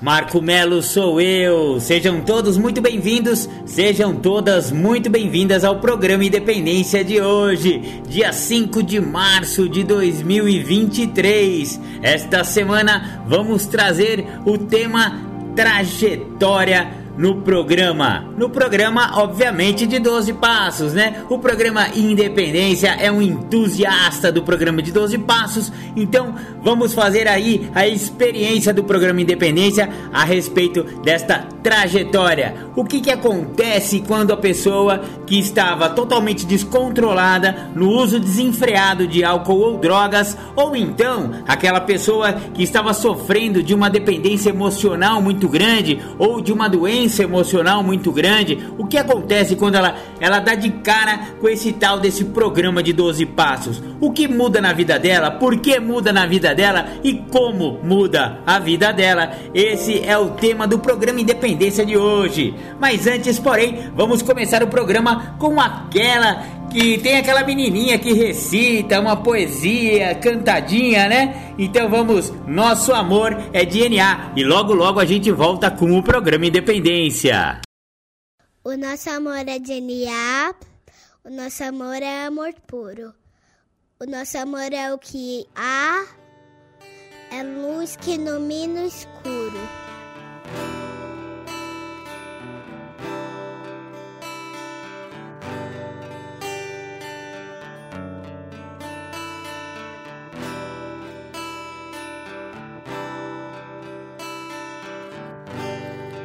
Marco Melo sou eu. Sejam todos muito bem-vindos, sejam todas muito bem-vindas ao programa Independência de hoje, dia 5 de março de 2023. Esta semana vamos trazer o tema trajetória no programa. No programa, obviamente, de 12 Passos, né? O programa Independência é um entusiasta do programa de 12 Passos, então vamos fazer aí a experiência do programa Independência a respeito desta trajetória. O que, que acontece quando a pessoa que estava totalmente descontrolada no uso desenfreado de álcool ou drogas, ou então aquela pessoa que estava sofrendo de uma dependência emocional muito grande ou de uma doença emocional muito grande. O que acontece quando ela, ela dá de cara com esse tal desse programa de 12 passos? O que muda na vida dela? Por que muda na vida dela? E como muda a vida dela? Esse é o tema do programa Independência de hoje. Mas antes, porém, vamos começar o programa com aquela que tem aquela menininha que recita uma poesia cantadinha, né? Então vamos, nosso amor é DNA e logo logo a gente volta com o programa Independência. O nosso amor é DNA, o nosso amor é amor puro. O nosso amor é o que há, é luz que ilumina o escuro.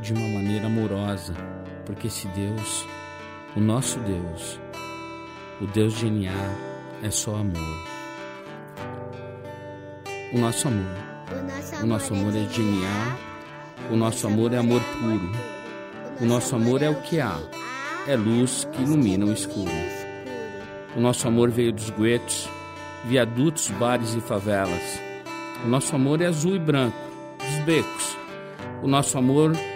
de uma maneira amorosa, porque esse Deus, o nosso Deus, o Deus de DNA, é só amor. O nosso amor. O nosso amor é DNA, o nosso amor é amor puro. O nosso amor é o que há, é luz que ilumina o escuro. O nosso amor veio dos guetos, viadutos, bares e favelas. O nosso amor é azul e branco, dos becos. O nosso amor é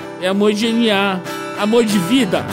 é amor genial, amor de vida.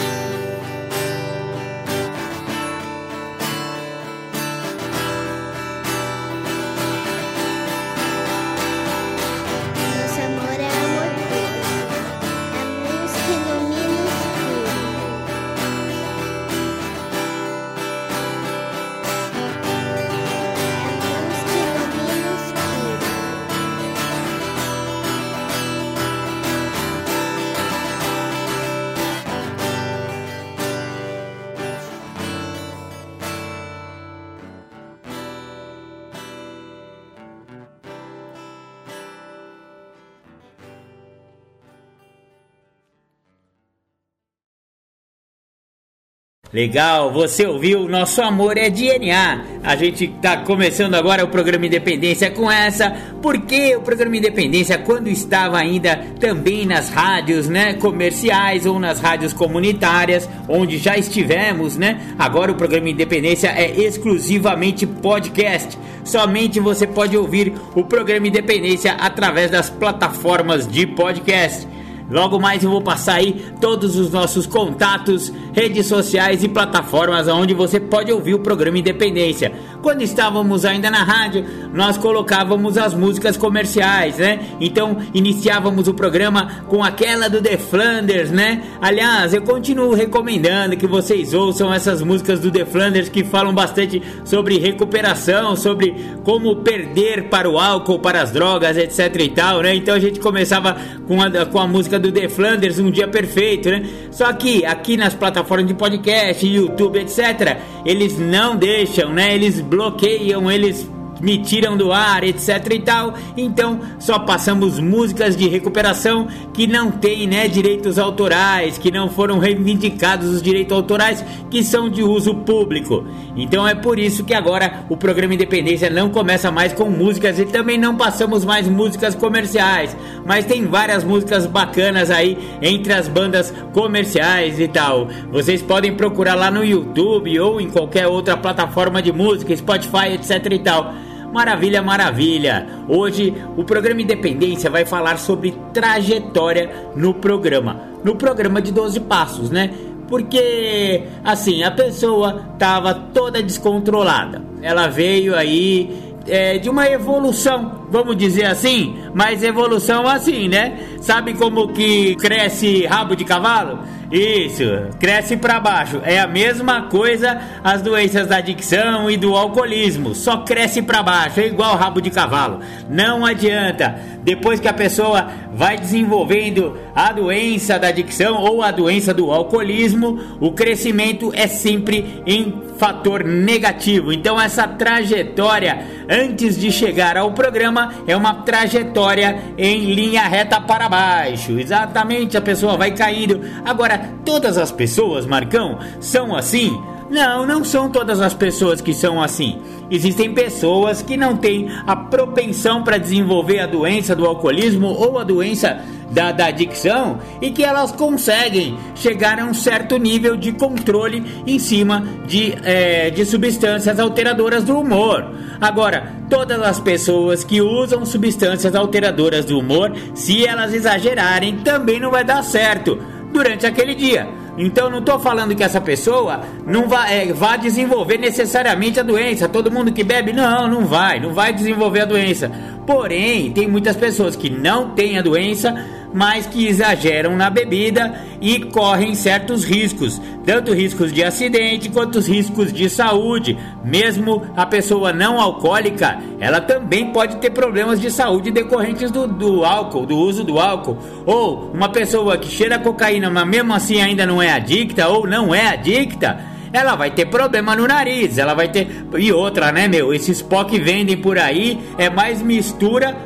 Legal, você ouviu? Nosso amor é DNA. A gente está começando agora o programa Independência com essa, porque o programa Independência, quando estava ainda também nas rádios, né, comerciais ou nas rádios comunitárias, onde já estivemos, né? Agora o programa Independência é exclusivamente podcast. Somente você pode ouvir o programa Independência através das plataformas de podcast. Logo mais eu vou passar aí todos os nossos contatos, redes sociais e plataformas onde você pode ouvir o programa Independência. Quando estávamos ainda na rádio, nós colocávamos as músicas comerciais, né? Então iniciávamos o programa com aquela do The Flanders, né? Aliás, eu continuo recomendando que vocês ouçam essas músicas do The Flanders que falam bastante sobre recuperação, sobre como perder para o álcool, para as drogas, etc e tal, né? Então a gente começava com a, com a música do The Flanders, Um Dia Perfeito, né? Só que aqui nas plataformas de podcast, YouTube, etc., eles não deixam, né? Eles bloqueiam, eles me tiram do ar, etc e tal. Então, só passamos músicas de recuperação que não têm, né, direitos autorais, que não foram reivindicados os direitos autorais, que são de uso público. Então é por isso que agora o programa Independência não começa mais com músicas e também não passamos mais músicas comerciais, mas tem várias músicas bacanas aí entre as bandas comerciais e tal. Vocês podem procurar lá no YouTube ou em qualquer outra plataforma de música, Spotify, etc e tal. Maravilha, maravilha! Hoje o programa Independência vai falar sobre trajetória no programa. No programa de 12 passos, né? Porque assim, a pessoa tava toda descontrolada. Ela veio aí é, de uma evolução, vamos dizer assim, mas evolução assim, né? Sabe como que cresce rabo de cavalo? Isso, cresce para baixo. É a mesma coisa as doenças da adicção e do alcoolismo, só cresce para baixo, é igual rabo de cavalo. Não adianta. Depois que a pessoa vai desenvolvendo a doença da adicção ou a doença do alcoolismo, o crescimento é sempre em fator negativo. Então essa trajetória antes de chegar ao programa é uma trajetória em linha reta para baixo. Exatamente, a pessoa vai caindo. Agora todas as pessoas, Marcão, são assim? Não, não são todas as pessoas que são assim. Existem pessoas que não têm a propensão para desenvolver a doença do alcoolismo ou a doença da, da adicção e que elas conseguem chegar a um certo nível de controle em cima de, é, de substâncias alteradoras do humor. Agora, todas as pessoas que usam substâncias alteradoras do humor, se elas exagerarem, também não vai dar certo durante aquele dia. Então não estou falando que essa pessoa não vai, é, desenvolver necessariamente a doença. Todo mundo que bebe, não, não vai, não vai desenvolver a doença. Porém, tem muitas pessoas que não têm a doença, mas que exageram na bebida e correm certos riscos, tanto riscos de acidente quanto riscos de saúde. Mesmo a pessoa não alcoólica, ela também pode ter problemas de saúde decorrentes do, do álcool, do uso do álcool. Ou uma pessoa que cheira cocaína, mas mesmo assim ainda não é adicta ou não é adicta ela vai ter problema no nariz, ela vai ter. E outra, né, meu? Esses pó que vendem por aí é mais mistura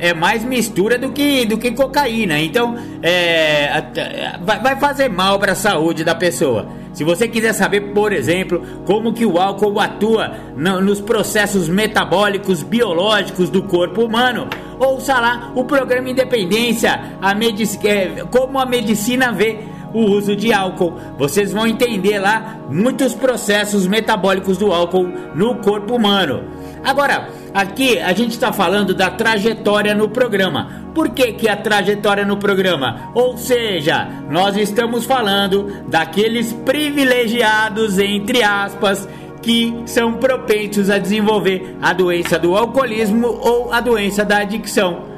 é mais mistura do que, do que cocaína. Então, é, vai fazer mal para a saúde da pessoa. Se você quiser saber, por exemplo, como que o álcool atua no, nos processos metabólicos biológicos do corpo humano, ouça lá o programa Independência, a é, como a medicina vê o uso de álcool. Vocês vão entender lá muitos processos metabólicos do álcool no corpo humano. Agora, aqui a gente está falando da trajetória no programa. Por que, que a trajetória no programa? Ou seja, nós estamos falando daqueles privilegiados, entre aspas, que são propensos a desenvolver a doença do alcoolismo ou a doença da adicção.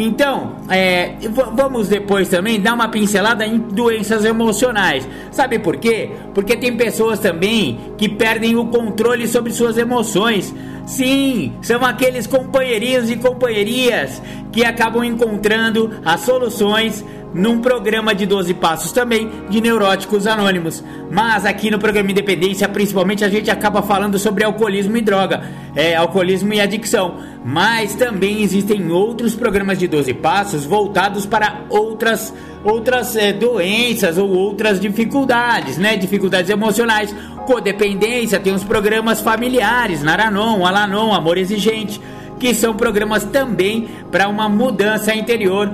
Então, é, vamos depois também dar uma pincelada em doenças emocionais. Sabe por quê? Porque tem pessoas também que perdem o controle sobre suas emoções. Sim, são aqueles companheirinhos e companheirias que acabam encontrando as soluções num programa de 12 passos também de neuróticos anônimos. Mas aqui no programa Independência, principalmente a gente acaba falando sobre alcoolismo e droga, é, alcoolismo e adicção. Mas também existem outros programas de 12 passos voltados para outras outras é, doenças ou outras dificuldades, né? Dificuldades emocionais, codependência, tem os programas familiares, Naranon, Alanon, Amor Exigente, que são programas também para uma mudança interior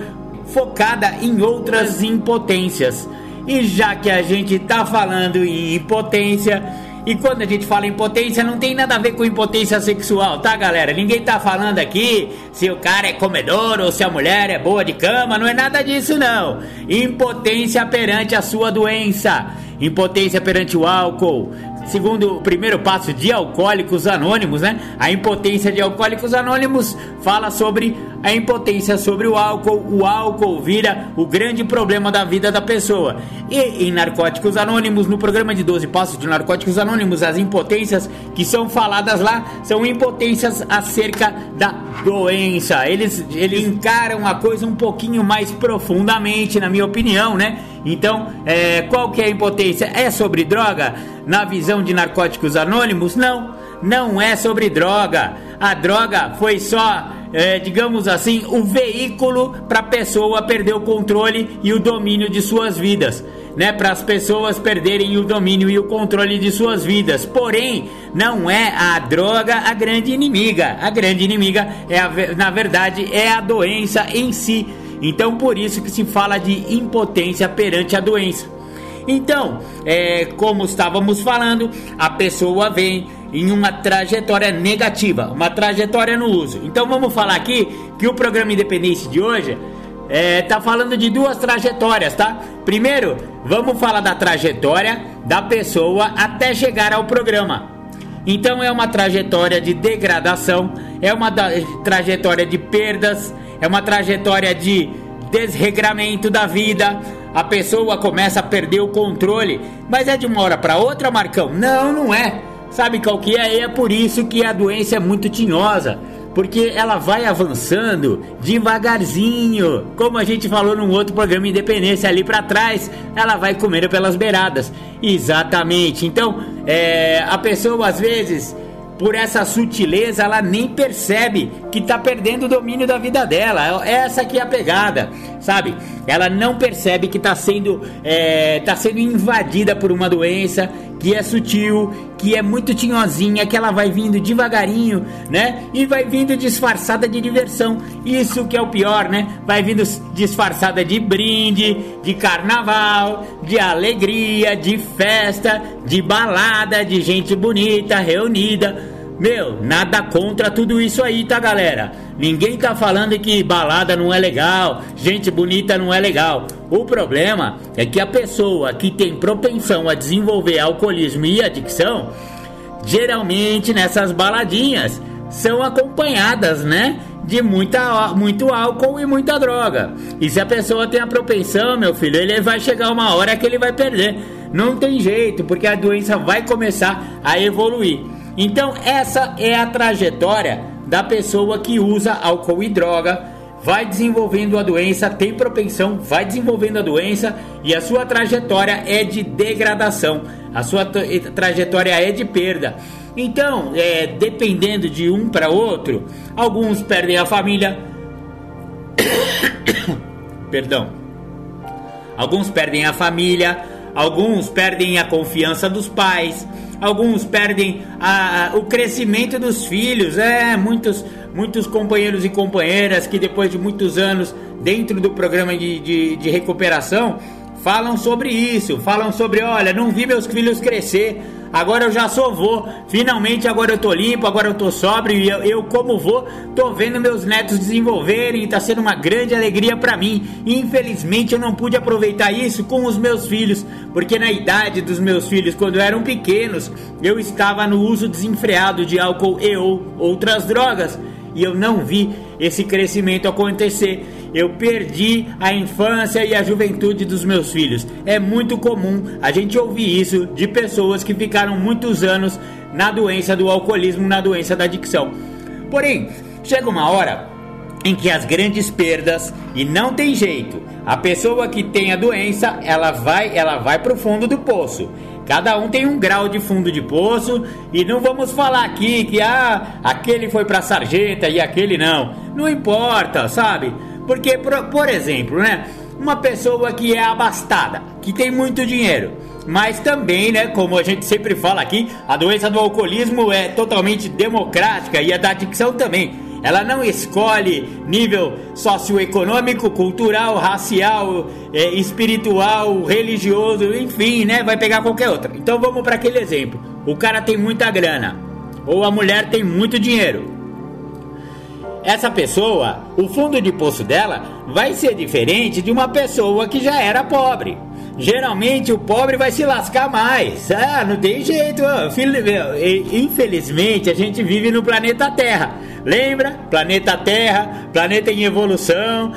focada em outras impotências. E já que a gente tá falando em impotência, e quando a gente fala impotência, não tem nada a ver com impotência sexual, tá, galera? Ninguém tá falando aqui se o cara é comedor ou se a mulher é boa de cama, não é nada disso, não. Impotência perante a sua doença, impotência perante o álcool, segundo o primeiro passo de Alcoólicos Anônimos, né? A impotência de Alcoólicos Anônimos fala sobre a impotência sobre o álcool. O álcool vira o grande problema da vida da pessoa. E em Narcóticos Anônimos, no programa de 12 passos de Narcóticos Anônimos, as impotências que são faladas lá são impotências acerca da doença. Eles, eles encaram a coisa um pouquinho mais profundamente, na minha opinião, né? Então, é, qual que é a impotência? É sobre droga? Na visão de Narcóticos Anônimos? Não, não é sobre droga. A droga foi só, é, digamos assim, o veículo para a pessoa perder o controle e o domínio de suas vidas. Né, para as pessoas perderem o domínio e o controle de suas vidas. Porém, não é a droga a grande inimiga. A grande inimiga é a, na verdade é a doença em si então por isso que se fala de impotência perante a doença. Então, é, como estávamos falando, a pessoa vem em uma trajetória negativa, uma trajetória no uso. Então vamos falar aqui que o programa Independência de hoje é, tá falando de duas trajetórias, tá? Primeiro, vamos falar da trajetória da pessoa até chegar ao programa. Então é uma trajetória de degradação, é uma trajetória de perdas, é uma trajetória de desregramento da vida. A pessoa começa a perder o controle, mas é de uma hora para outra, Marcão? Não, não é. Sabe qual que é? E é por isso que a doença é muito tinhosa, porque ela vai avançando devagarzinho, como a gente falou num outro programa Independência ali para trás, ela vai comendo pelas beiradas. Exatamente. Então, é, a pessoa às vezes por essa sutileza, ela nem percebe que está perdendo o domínio da vida dela. Essa que é a pegada, sabe? Ela não percebe que está sendo, é, tá sendo invadida por uma doença que é sutil, que é muito tinhosinha, que ela vai vindo devagarinho, né? E vai vindo disfarçada de diversão. Isso que é o pior, né? Vai vindo disfarçada de brinde, de carnaval, de alegria, de festa, de balada, de gente bonita reunida. Meu, nada contra tudo isso aí, tá, galera? Ninguém tá falando que balada não é legal, gente bonita não é legal. O problema é que a pessoa que tem propensão a desenvolver alcoolismo e adicção, geralmente nessas baladinhas são acompanhadas, né? De muita, muito álcool e muita droga. E se a pessoa tem a propensão, meu filho, ele vai chegar uma hora que ele vai perder. Não tem jeito, porque a doença vai começar a evoluir. Então, essa é a trajetória da pessoa que usa álcool e droga, vai desenvolvendo a doença, tem propensão, vai desenvolvendo a doença e a sua trajetória é de degradação, a sua trajetória é de perda. Então, é, dependendo de um para outro, alguns perdem a família. Perdão. Alguns perdem a família, alguns perdem a confiança dos pais, alguns perdem a, a, o crescimento dos filhos. É, muitos, muitos companheiros e companheiras que depois de muitos anos dentro do programa de, de, de recuperação falam sobre isso, falam sobre, olha, não vi meus filhos crescer, agora eu já sou vô, finalmente agora eu tô limpo, agora eu tô sóbrio e eu, eu como vô, tô vendo meus netos desenvolverem e tá sendo uma grande alegria para mim. Infelizmente eu não pude aproveitar isso com os meus filhos, porque na idade dos meus filhos, quando eram pequenos, eu estava no uso desenfreado de álcool e ou outras drogas e eu não vi esse crescimento acontecer. Eu perdi a infância e a juventude dos meus filhos. É muito comum a gente ouvir isso de pessoas que ficaram muitos anos na doença do alcoolismo, na doença da adicção. Porém, chega uma hora em que as grandes perdas e não tem jeito. A pessoa que tem a doença, ela vai, ela vai pro fundo do poço. Cada um tem um grau de fundo de poço e não vamos falar aqui que ah, aquele foi para sarjeta e aquele não. Não importa, sabe? Porque por, por exemplo, né, uma pessoa que é abastada, que tem muito dinheiro, mas também, né, como a gente sempre fala aqui, a doença do alcoolismo é totalmente democrática e a da adicção também. Ela não escolhe nível socioeconômico, cultural, racial, é, espiritual, religioso, enfim, né? Vai pegar qualquer outra. Então vamos para aquele exemplo. O cara tem muita grana ou a mulher tem muito dinheiro. Essa pessoa, o fundo de poço dela vai ser diferente de uma pessoa que já era pobre. Geralmente o pobre vai se lascar mais. Ah, não tem jeito. Filho, infelizmente a gente vive no planeta Terra. Lembra? Planeta Terra, planeta em evolução,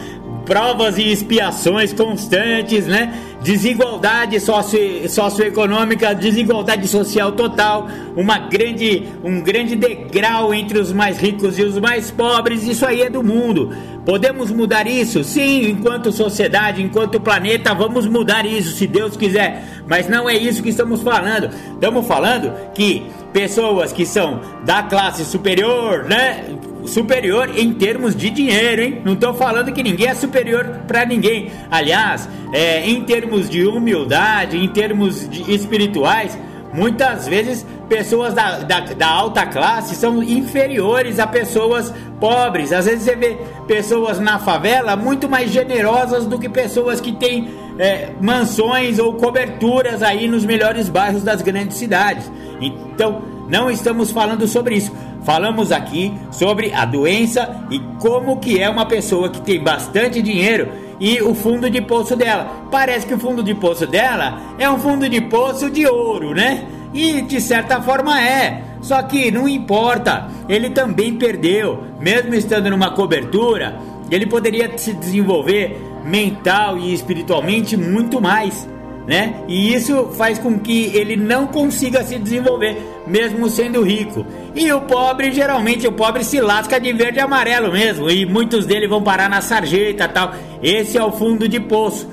provas e expiações constantes, né? Desigualdade socio, socioeconômica, desigualdade social total, uma grande, um grande degrau entre os mais ricos e os mais pobres, isso aí é do mundo. Podemos mudar isso? Sim, enquanto sociedade, enquanto planeta, vamos mudar isso, se Deus quiser. Mas não é isso que estamos falando. Estamos falando que pessoas que são da classe superior, né? Superior em termos de dinheiro, hein? Não estou falando que ninguém é superior para ninguém. Aliás, é, em termos de humildade, em termos de espirituais, muitas vezes pessoas da, da, da, alta classe são inferiores a pessoas pobres. Às vezes você vê pessoas na favela muito mais generosas do que pessoas que têm é, mansões ou coberturas aí nos melhores bairros das grandes cidades. Então, não estamos falando sobre isso. Falamos aqui sobre a doença e como que é uma pessoa que tem bastante dinheiro e o fundo de poço dela. Parece que o fundo de poço dela é um fundo de poço de ouro, né? E de certa forma é. Só que não importa, ele também perdeu, mesmo estando numa cobertura, ele poderia se desenvolver mental e espiritualmente muito mais, né? E isso faz com que ele não consiga se desenvolver, mesmo sendo rico. E o pobre, geralmente o pobre se lasca de verde e amarelo mesmo, e muitos deles vão parar na sarjeta, tal. Esse é o fundo de poço.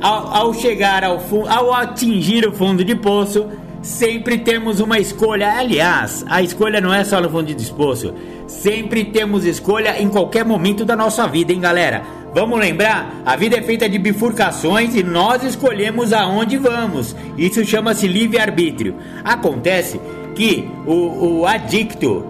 Ao, ao chegar ao fundo, ao atingir o fundo de poço, sempre temos uma escolha. Aliás, a escolha não é só no fundo de poço. Sempre temos escolha em qualquer momento da nossa vida, hein, galera? Vamos lembrar? A vida é feita de bifurcações e nós escolhemos aonde vamos. Isso chama-se livre-arbítrio. Acontece que o, o adicto,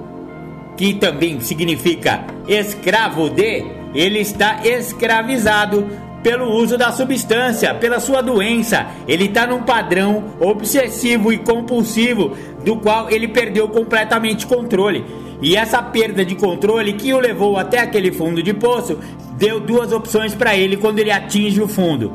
que também significa escravo de, ele está escravizado pelo uso da substância, pela sua doença. Ele está num padrão obsessivo e compulsivo do qual ele perdeu completamente controle. E essa perda de controle que o levou até aquele fundo de poço deu duas opções para ele quando ele atinge o fundo.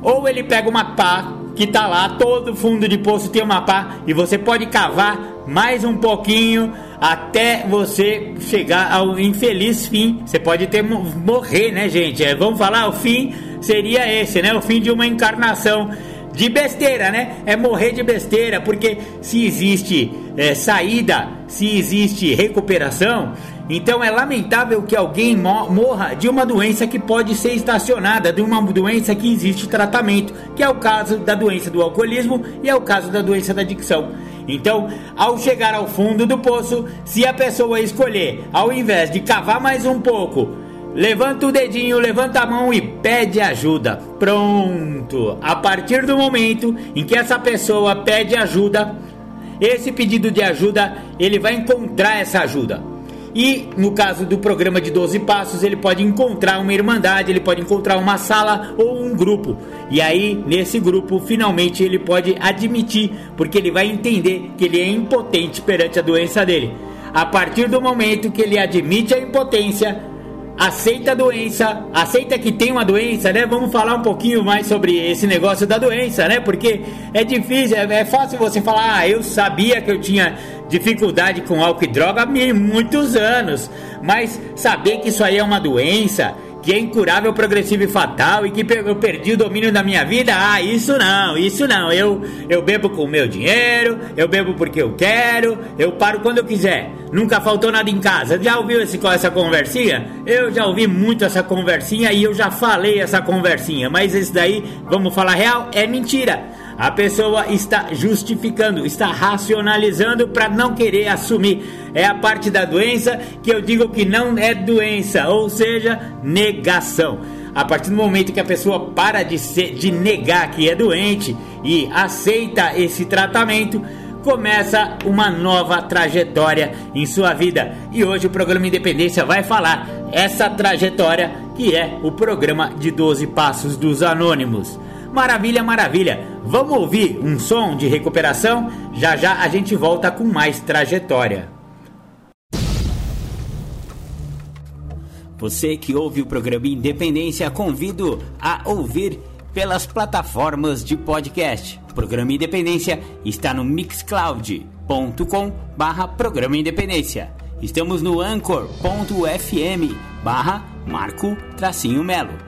Ou ele pega uma pá que tá lá, todo fundo de poço tem uma pá e você pode cavar mais um pouquinho até você chegar ao infeliz fim. Você pode ter morrer, né, gente? É, vamos falar, o fim seria esse, né? O fim de uma encarnação de besteira, né? É morrer de besteira, porque se existe é, saída, se existe recuperação, então é lamentável que alguém morra de uma doença que pode ser estacionada, de uma doença que existe tratamento, que é o caso da doença do alcoolismo e é o caso da doença da adicção. Então, ao chegar ao fundo do poço, se a pessoa escolher, ao invés de cavar mais um pouco, levanta o dedinho, levanta a mão e pede ajuda. Pronto! A partir do momento em que essa pessoa pede ajuda, esse pedido de ajuda, ele vai encontrar essa ajuda. E no caso do programa de 12 passos, ele pode encontrar uma irmandade, ele pode encontrar uma sala ou um grupo. E aí, nesse grupo, finalmente ele pode admitir, porque ele vai entender que ele é impotente perante a doença dele. A partir do momento que ele admite a impotência, aceita a doença, aceita que tem uma doença, né? Vamos falar um pouquinho mais sobre esse negócio da doença, né? Porque é difícil, é, é fácil você falar, ah, eu sabia que eu tinha dificuldade com álcool e droga há muitos anos, mas saber que isso aí é uma doença que é incurável, progressivo e fatal e que eu perdi o domínio da minha vida, ah, isso não, isso não. Eu, eu bebo com o meu dinheiro, eu bebo porque eu quero, eu paro quando eu quiser. Nunca faltou nada em casa. Já ouviu esse, essa conversinha? Eu já ouvi muito essa conversinha e eu já falei essa conversinha, mas esse daí, vamos falar real, é mentira. A pessoa está justificando, está racionalizando para não querer assumir. É a parte da doença que eu digo que não é doença, ou seja, negação. A partir do momento que a pessoa para de, ser, de negar que é doente e aceita esse tratamento, começa uma nova trajetória em sua vida. E hoje o programa Independência vai falar essa trajetória que é o programa de 12 Passos dos Anônimos. Maravilha, maravilha. Vamos ouvir um som de recuperação? Já já a gente volta com mais trajetória. Você que ouve o programa Independência, convido a ouvir pelas plataformas de podcast. O programa Independência está no mixcloud.com barra programa Independência. Estamos no anchor.fm barra Marco Tracinho Melo.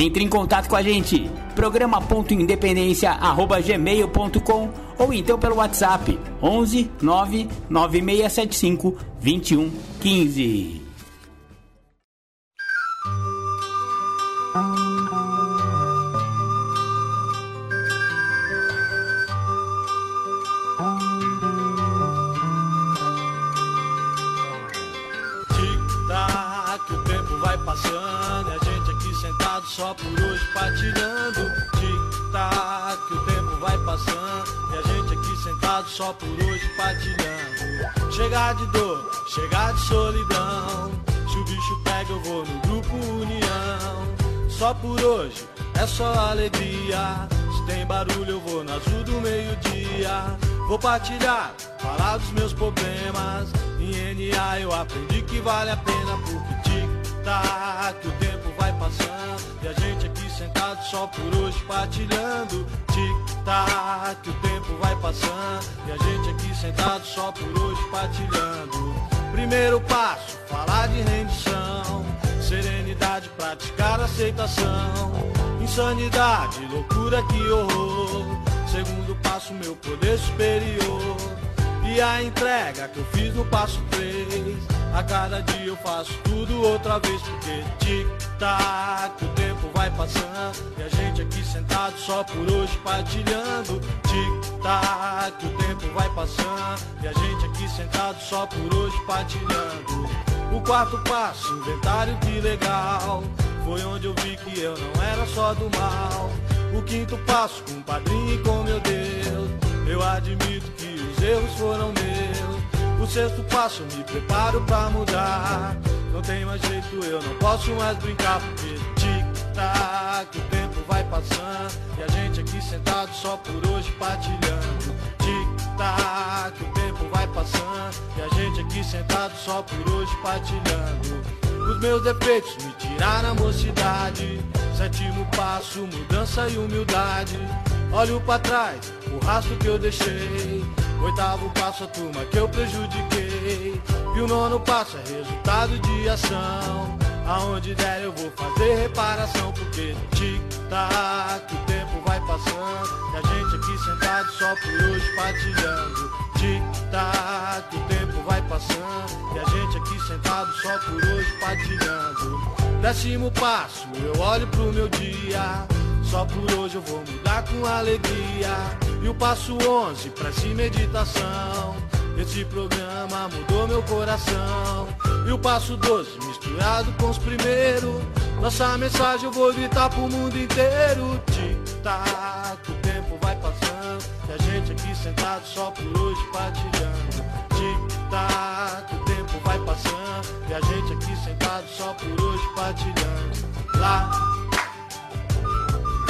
Entre em contato com a gente, programa.independência@gmail.com ou então pelo WhatsApp 11 99675 2115. Só por hoje partilhando. Chegar de dor, chegar de solidão. Se o bicho pega, eu vou no grupo União. Só por hoje é só alegria. Se tem barulho, eu vou no azul do meio-dia. Vou partilhar, falar dos meus problemas. Em NA eu aprendi que vale a pena porque tic-tac, o tempo vai passando e a gente aqui sentado só por hoje partilhando. Tic-tac, o tempo vai passando e a gente aqui sentado só por hoje partilhando. Primeiro passo, falar de rendição. Serenidade, praticar aceitação. Insanidade, loucura, que horror. Segundo passo, meu poder superior. E a entrega que eu fiz no passo 3 a cada dia eu faço tudo outra vez porque tic-tac, o tempo vai passando e a gente aqui sentado só por hoje partilhando. Tic-tac, o tempo vai passando e a gente aqui sentado só por hoje partilhando. O quarto passo, inventário que legal, foi onde eu vi que eu não era só do mal. O quinto passo, com o padrinho e com meu Deus, eu admito que os erros foram meus. O sexto passo, me preparo pra mudar. Não tem mais jeito, eu não posso mais brincar, porque tic-tac, o tempo vai passando. E a gente aqui sentado só por hoje partilhando. Tic-tac, o tempo vai passando. E a gente aqui sentado só por hoje partilhando. Os meus defeitos me tiraram a mocidade. Sétimo passo, mudança e humildade. olho para trás, o rastro que eu deixei. Oitavo passo a turma que eu prejudiquei. E o nono passo é resultado de ação. Aonde der eu vou fazer reparação, porque tic-tac, o tempo vai passando. E a gente aqui sentado só por hoje partilhando. Tic-tac, o tempo vai passando. E a gente aqui sentado só por hoje partilhando. Décimo passo, eu olho pro meu dia. Só por hoje eu vou mudar com alegria. E o passo 11, prece meditação. Esse programa mudou meu coração. E o passo 12, misturado com os primeiros. Nossa mensagem eu vou gritar pro mundo inteiro. Tic-tac, o tempo vai passando. E a gente aqui sentado só por hoje partilhando. Tic-tac, o tempo vai passando. E a gente aqui sentado só por hoje partilhando. Lá,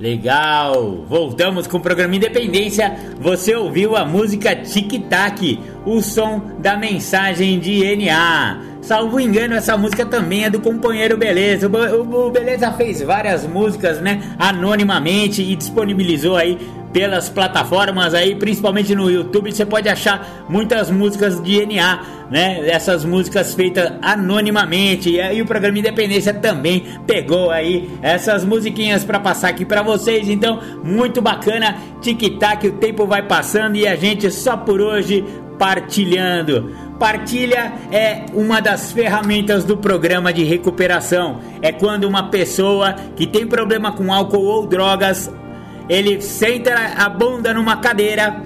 Legal! Voltamos com o programa Independência. Você ouviu a música Tic Tac, o som da mensagem de NA. Salvo engano, essa música também é do companheiro Beleza. O, o- Beleza fez várias músicas, né, anonimamente e disponibilizou aí pelas plataformas aí, principalmente no YouTube, você pode achar muitas músicas de NA, né? Essas músicas feitas anonimamente. E aí o programa Independência também pegou aí essas musiquinhas para passar aqui para vocês. Então, muito bacana. Tic-tac, o tempo vai passando e a gente só por hoje partilhando. Partilha é uma das ferramentas do programa de recuperação. É quando uma pessoa que tem problema com álcool ou drogas ele senta a bunda numa cadeira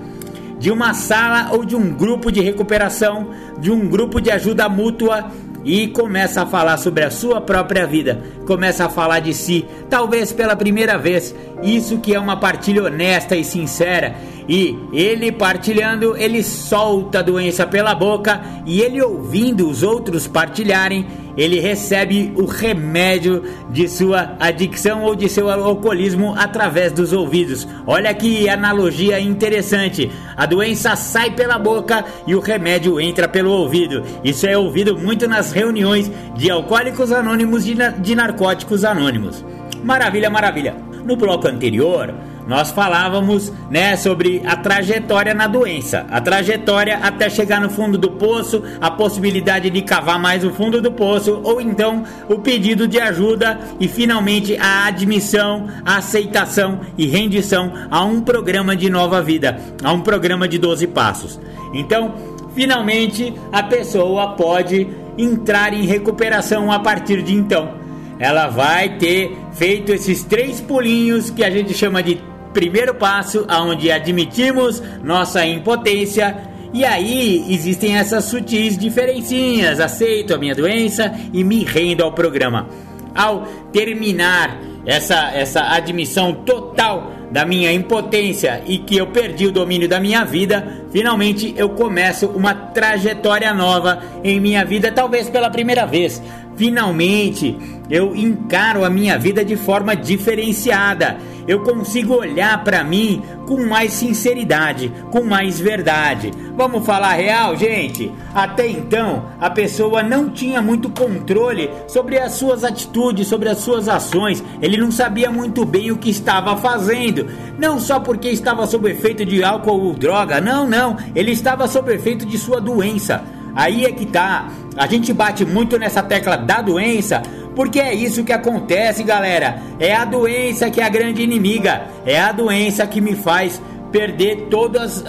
de uma sala ou de um grupo de recuperação, de um grupo de ajuda mútua e começa a falar sobre a sua própria vida, começa a falar de si, talvez pela primeira vez. Isso que é uma partilha honesta e sincera. E ele partilhando, ele solta a doença pela boca e ele ouvindo os outros partilharem, ele recebe o remédio de sua adicção ou de seu alcoolismo através dos ouvidos. Olha que analogia interessante. A doença sai pela boca e o remédio entra pelo ouvido. Isso é ouvido muito nas reuniões de alcoólicos anônimos e de narcóticos anônimos. Maravilha, maravilha. No bloco anterior, nós falávamos, né, sobre a trajetória na doença, a trajetória até chegar no fundo do poço, a possibilidade de cavar mais o fundo do poço, ou então o pedido de ajuda e finalmente a admissão, a aceitação e rendição a um programa de nova vida, a um programa de 12 passos. Então, finalmente a pessoa pode entrar em recuperação a partir de então ela vai ter feito esses três pulinhos que a gente chama de primeiro passo, aonde admitimos nossa impotência. E aí existem essas sutis diferencinhas. Aceito a minha doença e me rendo ao programa. Ao terminar essa, essa admissão total da minha impotência e que eu perdi o domínio da minha vida, finalmente eu começo uma trajetória nova em minha vida, talvez pela primeira vez. Finalmente eu encaro a minha vida de forma diferenciada. Eu consigo olhar para mim com mais sinceridade, com mais verdade. Vamos falar real, gente? Até então, a pessoa não tinha muito controle sobre as suas atitudes, sobre as suas ações. Ele não sabia muito bem o que estava fazendo. Não só porque estava sob efeito de álcool ou droga, não, não. Ele estava sob efeito de sua doença. Aí é que tá. A gente bate muito nessa tecla da doença, porque é isso que acontece, galera. É a doença que é a grande inimiga. É a doença que me faz perder todas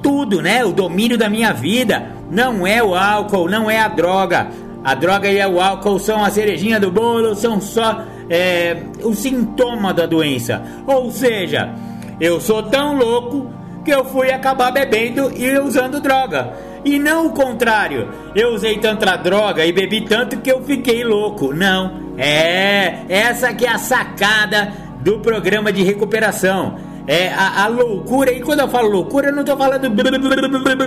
tudo, né? O domínio da minha vida. Não é o álcool, não é a droga. A droga e o álcool são a cerejinha do bolo, são só é, o sintoma da doença. Ou seja, eu sou tão louco que eu fui acabar bebendo e usando droga. E não o contrário. Eu usei tanta droga e bebi tanto que eu fiquei louco. Não. É, essa que é a sacada do programa de recuperação. É, a, a, loucura, e quando eu falo loucura, eu não tô falando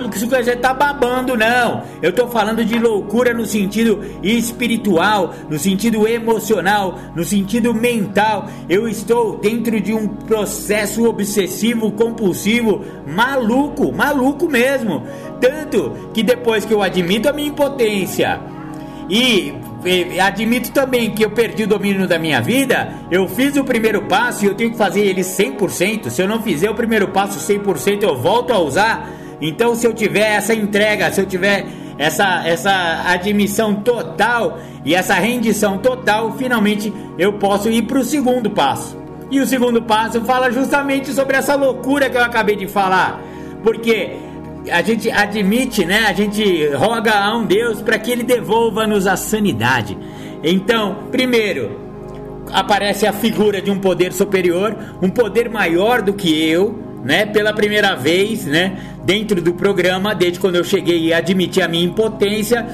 que você tá babando, não. Eu tô falando de loucura no sentido espiritual, no sentido emocional, no sentido mental. Eu estou dentro de um processo obsessivo, compulsivo, maluco, maluco mesmo. Tanto que depois que eu admito a minha impotência e admito também que eu perdi o domínio da minha vida. Eu fiz o primeiro passo e eu tenho que fazer ele 100%. Se eu não fizer o primeiro passo 100%, eu volto a usar. Então, se eu tiver essa entrega, se eu tiver essa, essa admissão total e essa rendição total, finalmente eu posso ir para o segundo passo. E o segundo passo fala justamente sobre essa loucura que eu acabei de falar. Porque a gente admite, né? A gente roga a um Deus para que ele devolva-nos a sanidade. Então, primeiro, aparece a figura de um poder superior, um poder maior do que eu, né? Pela primeira vez, né? Dentro do programa, desde quando eu cheguei e admiti a minha impotência,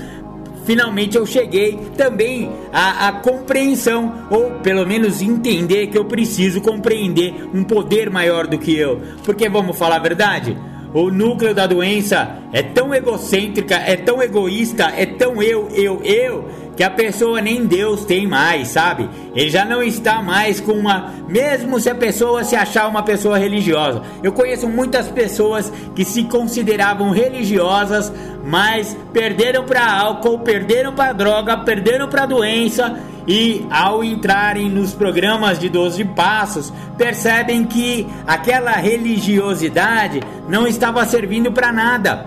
finalmente eu cheguei também à, à, compreensão, ou pelo menos entender que eu preciso compreender um poder maior do que eu. Porque vamos falar a verdade? O núcleo da doença é tão egocêntrica, é tão egoísta, é tão eu, eu, eu, que a pessoa nem Deus tem mais, sabe? Ele já não está mais com uma. Mesmo se a pessoa se achar uma pessoa religiosa. Eu conheço muitas pessoas que se consideravam religiosas, mas perderam para álcool, perderam para droga, perderam para doença e ao entrarem nos programas de 12 passos, percebem que aquela religiosidade não estava servindo para nada.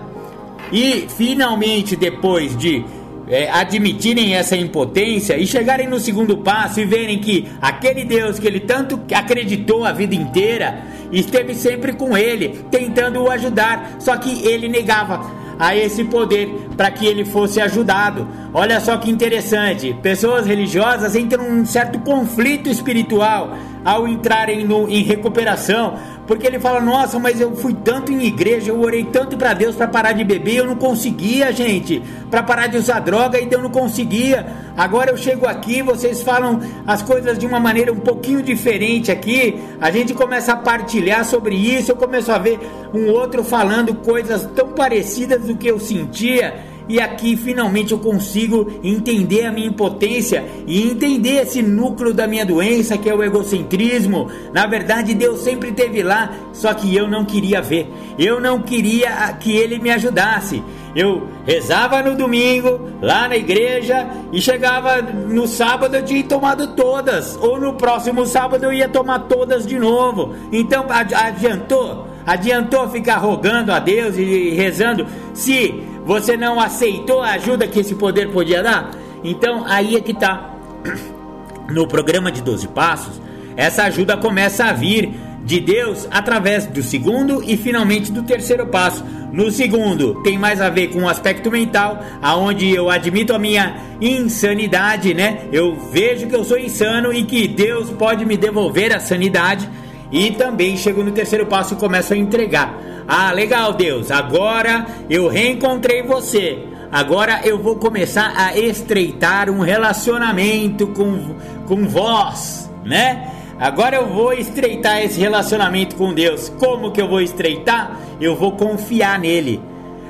E finalmente, depois de é, admitirem essa impotência e chegarem no segundo passo e verem que aquele Deus que ele tanto acreditou a vida inteira esteve sempre com ele, tentando o ajudar, só que ele negava a esse poder para que ele fosse ajudado. Olha só que interessante: pessoas religiosas entram num certo conflito espiritual ao entrarem no, em recuperação, porque ele fala: Nossa, mas eu fui tanto em igreja, eu orei tanto para Deus para parar de beber, eu não conseguia, gente, para parar de usar droga, e eu não conseguia. Agora eu chego aqui, vocês falam as coisas de uma maneira um pouquinho diferente aqui. A gente começa a partilhar sobre isso, eu começo a ver um outro falando coisas tão parecidas do que eu sentia e aqui finalmente eu consigo entender a minha impotência e entender esse núcleo da minha doença que é o egocentrismo. Na verdade, Deus sempre esteve lá, só que eu não queria ver. Eu não queria que ele me ajudasse. Eu rezava no domingo, lá na igreja, e chegava no sábado eu tinha tomado todas, ou no próximo sábado eu ia tomar todas de novo. Então adiantou? Adiantou ficar rogando a Deus e rezando se você não aceitou a ajuda que esse poder podia dar? Então aí é que tá. No programa de 12 passos, essa ajuda começa a vir de Deus através do segundo e finalmente do terceiro passo. No segundo, tem mais a ver com o aspecto mental, aonde eu admito a minha insanidade, né? Eu vejo que eu sou insano e que Deus pode me devolver a sanidade. E também chego no terceiro passo e começo a entregar. Ah, legal, Deus, agora eu reencontrei você. Agora eu vou começar a estreitar um relacionamento com, com vós, né? Agora eu vou estreitar esse relacionamento com Deus. Como que eu vou estreitar? Eu vou confiar nele.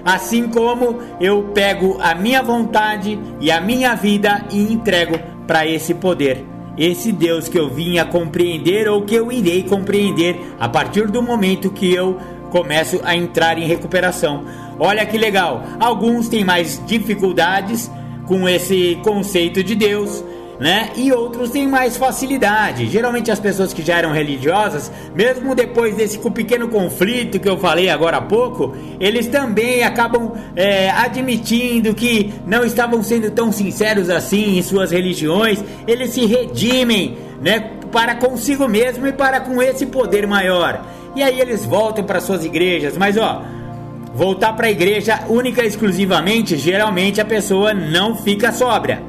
Assim como eu pego a minha vontade e a minha vida e entrego para esse poder. Esse Deus que eu vim a compreender ou que eu irei compreender a partir do momento que eu começo a entrar em recuperação. Olha que legal! Alguns têm mais dificuldades com esse conceito de Deus, né? E outros têm mais facilidade. Geralmente as pessoas que já eram religiosas, mesmo depois desse pequeno conflito que eu falei agora há pouco, eles também acabam é, admitindo que não estavam sendo tão sinceros assim em suas religiões. Eles se redimem, né? Para consigo mesmo e para com esse poder maior e aí eles voltam para suas igrejas. Mas ó, voltar para a igreja única e exclusivamente, geralmente a pessoa não fica sóbria,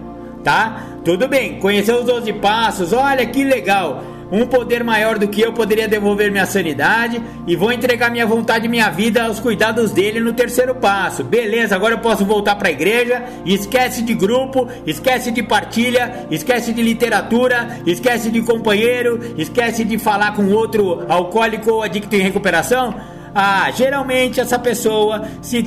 tá? Tudo bem, conheceu os 12 passos, olha que legal. um poder maior do que eu poderia devolver minha sanidade e vou entregar minha vontade e minha vida aos cuidados dele no terceiro passo. Beleza, agora eu posso voltar para a igreja. Esquece de grupo, esquece de partilha, esquece de literatura, esquece de companheiro, esquece de falar com outro alcoólico ou adicto em recuperação. Ah, geralmente essa pessoa se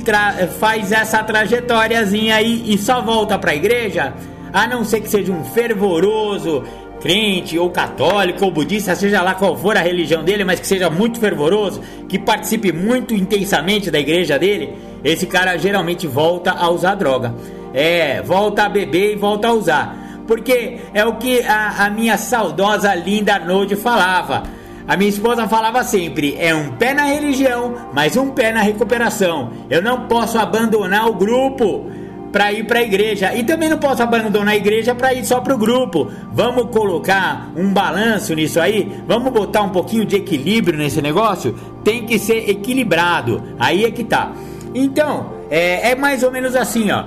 faz essa trajetóriazinha aí e só volta para a igreja, a não ser que seja um fervoroso crente ou católico ou budista, seja lá qual for a religião dele, mas que seja muito fervoroso, que participe muito intensamente da igreja dele, esse cara geralmente volta a usar droga. É, volta a beber e volta a usar. Porque é o que a, a minha saudosa linda Arnold falava. A minha esposa falava sempre: é um pé na religião, mas um pé na recuperação. Eu não posso abandonar o grupo para ir para a igreja. E também não posso abandonar a igreja para ir só para o grupo. Vamos colocar um balanço nisso aí? Vamos botar um pouquinho de equilíbrio nesse negócio? Tem que ser equilibrado. Aí é que tá. Então, é, é mais ou menos assim, ó.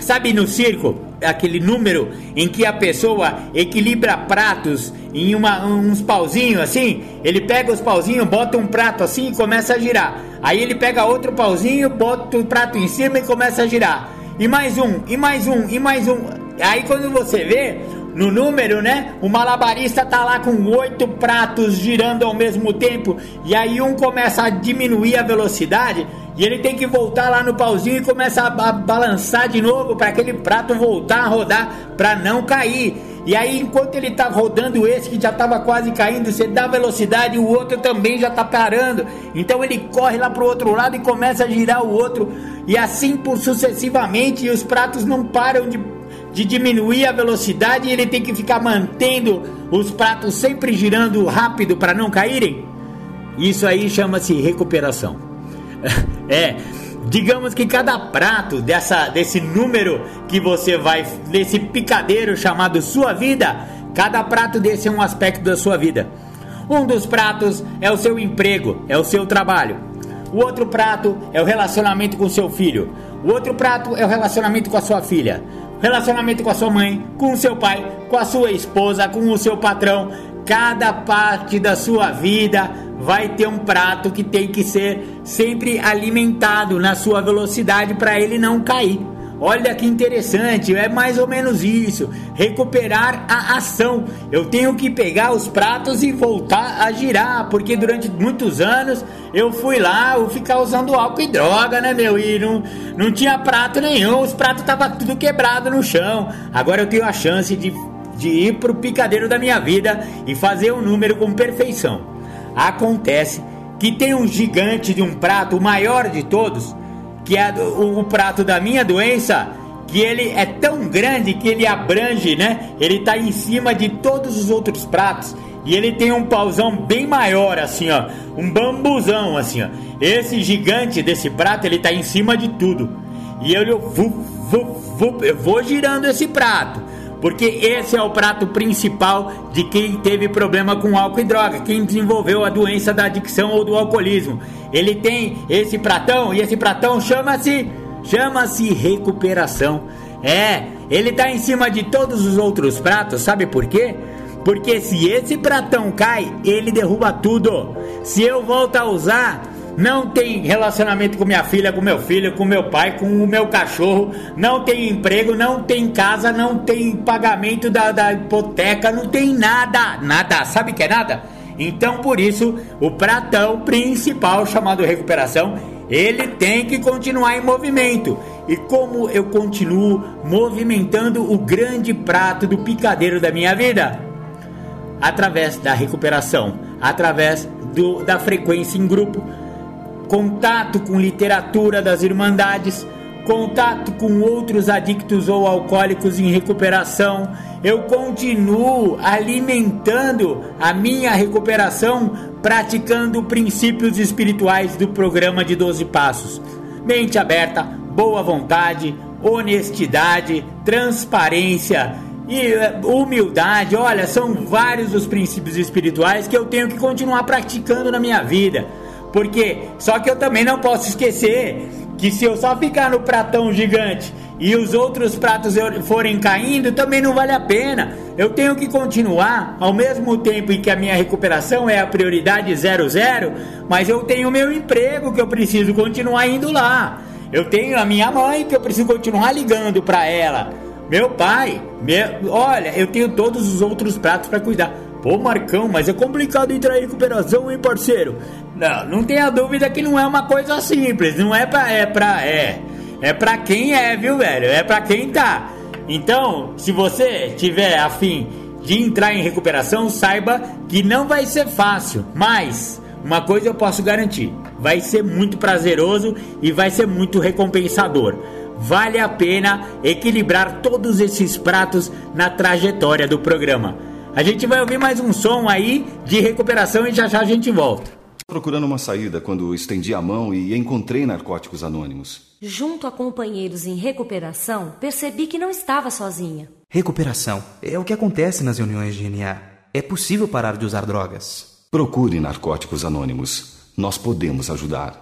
Sabe no circo, aquele número em que a pessoa equilibra pratos em uma, uns pauzinhos assim? Ele pega os pauzinhos, bota um prato assim e começa a girar. Aí ele pega outro pauzinho, bota o prato em cima e começa a girar e mais um, e mais um, e mais um. Aí quando você vê no número, né? O malabarista tá lá com oito pratos girando ao mesmo tempo e aí um começa a diminuir a velocidade e ele tem que voltar lá no pauzinho e começa a, balançar de novo para aquele prato voltar a rodar para não cair. E aí, enquanto ele tá rodando esse que já estava quase caindo, você dá velocidade e o outro também já tá parando. Então ele corre lá pro outro lado e começa a girar o outro. E assim por sucessivamente, e os pratos não param de, de diminuir a velocidade e ele tem que ficar mantendo os pratos sempre girando rápido para não caírem. Isso aí chama-se recuperação. é. Digamos que cada prato dessa, desse número que você vai, desse picadeiro chamado sua vida, cada prato desse é um aspecto da sua vida. Um dos pratos é o seu emprego, é o seu trabalho. O outro prato é o relacionamento com seu filho. O outro prato é o relacionamento com a sua filha. Relacionamento com a sua mãe, com o seu pai, com a sua esposa, com o seu patrão. Cada parte da sua vida vai ter um prato que tem que ser sempre alimentado na sua velocidade para ele não cair. Olha que interessante, é mais ou menos isso. Recuperar a ação. Eu tenho que pegar os pratos e voltar a girar, porque durante muitos anos eu fui lá, eu ficar usando álcool e droga, né, meu? E não, não tinha prato nenhum, os pratos estavam tudo quebrado no chão. Agora eu tenho a chance de, de ir pro picadeiro da minha vida e fazer o um número com perfeição. Acontece que tem um gigante de um prato, o maior de todos, que é o, o prato da minha doença, que ele é tão grande que ele abrange, né? Ele está em cima de todos os outros pratos. E ele tem um pauzão bem maior, assim, ó. Um bambuzão, assim, ó. Esse gigante desse prato, ele está em cima de tudo. E eu, eu, vou, eu vou girando esse prato porque esse é o prato principal de quem teve problema com álcool e droga, quem desenvolveu a doença da adicção ou do alcoolismo. Ele tem esse pratão e esse pratão chama-se chama-se recuperação. É, ele está em cima de todos os outros pratos, sabe por quê? Porque se esse pratão cai, ele derruba tudo. Se eu volto a usar, não tem relacionamento com minha filha, com meu filho, com meu pai, com o meu cachorro, não tem emprego, não tem casa, não tem pagamento da, da hipoteca, não tem nada, nada, sabe que é nada? Então por isso o pratão principal chamado recuperação ele tem que continuar em movimento. E como eu continuo movimentando o grande prato do picadeiro da minha vida? Através da recuperação, através do, da frequência em grupo, contato com literatura das Irmandades, contato com outros adictos ou alcoólicos em recuperação. Eu continuo alimentando a minha recuperação praticando princípios espirituais do programa de 12 Passos. Mente aberta, boa vontade, honestidade, transparência e eh, humildade. Olha, são vários os princípios espirituais que eu tenho que continuar praticando na minha vida. Porque só que eu também não posso esquecer que se eu só ficar no pratão gigante e os outros pratos forem caindo, também não vale a pena. Eu tenho que continuar, ao mesmo tempo em que a minha recuperação é a prioridade 00, mas eu tenho meu emprego que eu preciso continuar indo lá. Eu tenho a minha mãe que eu preciso continuar ligando para ela. Meu pai, meu, olha, eu tenho todos os outros pratos para cuidar. Pô, Marcão, mas é complicado entrar em recuperação, hein, parceiro? Não, não tenha dúvida que não é uma coisa simples, não é pra. É pra. É. É pra quem é, viu, velho? É pra quem tá. Então, se você tiver afim de entrar em recuperação, saiba que não vai ser fácil, mas uma coisa eu posso garantir: vai ser muito prazeroso e vai ser muito recompensador. Vale a pena equilibrar todos esses pratos na trajetória do programa. A gente vai ouvir mais um som aí de recuperação e já já a gente volta. Procurando uma saída quando estendi a mão e encontrei narcóticos anônimos. Junto a companheiros em recuperação, percebi que não estava sozinha. Recuperação é o que acontece nas reuniões de NA. É possível parar de usar drogas. Procure Narcóticos Anônimos. Nós podemos ajudar.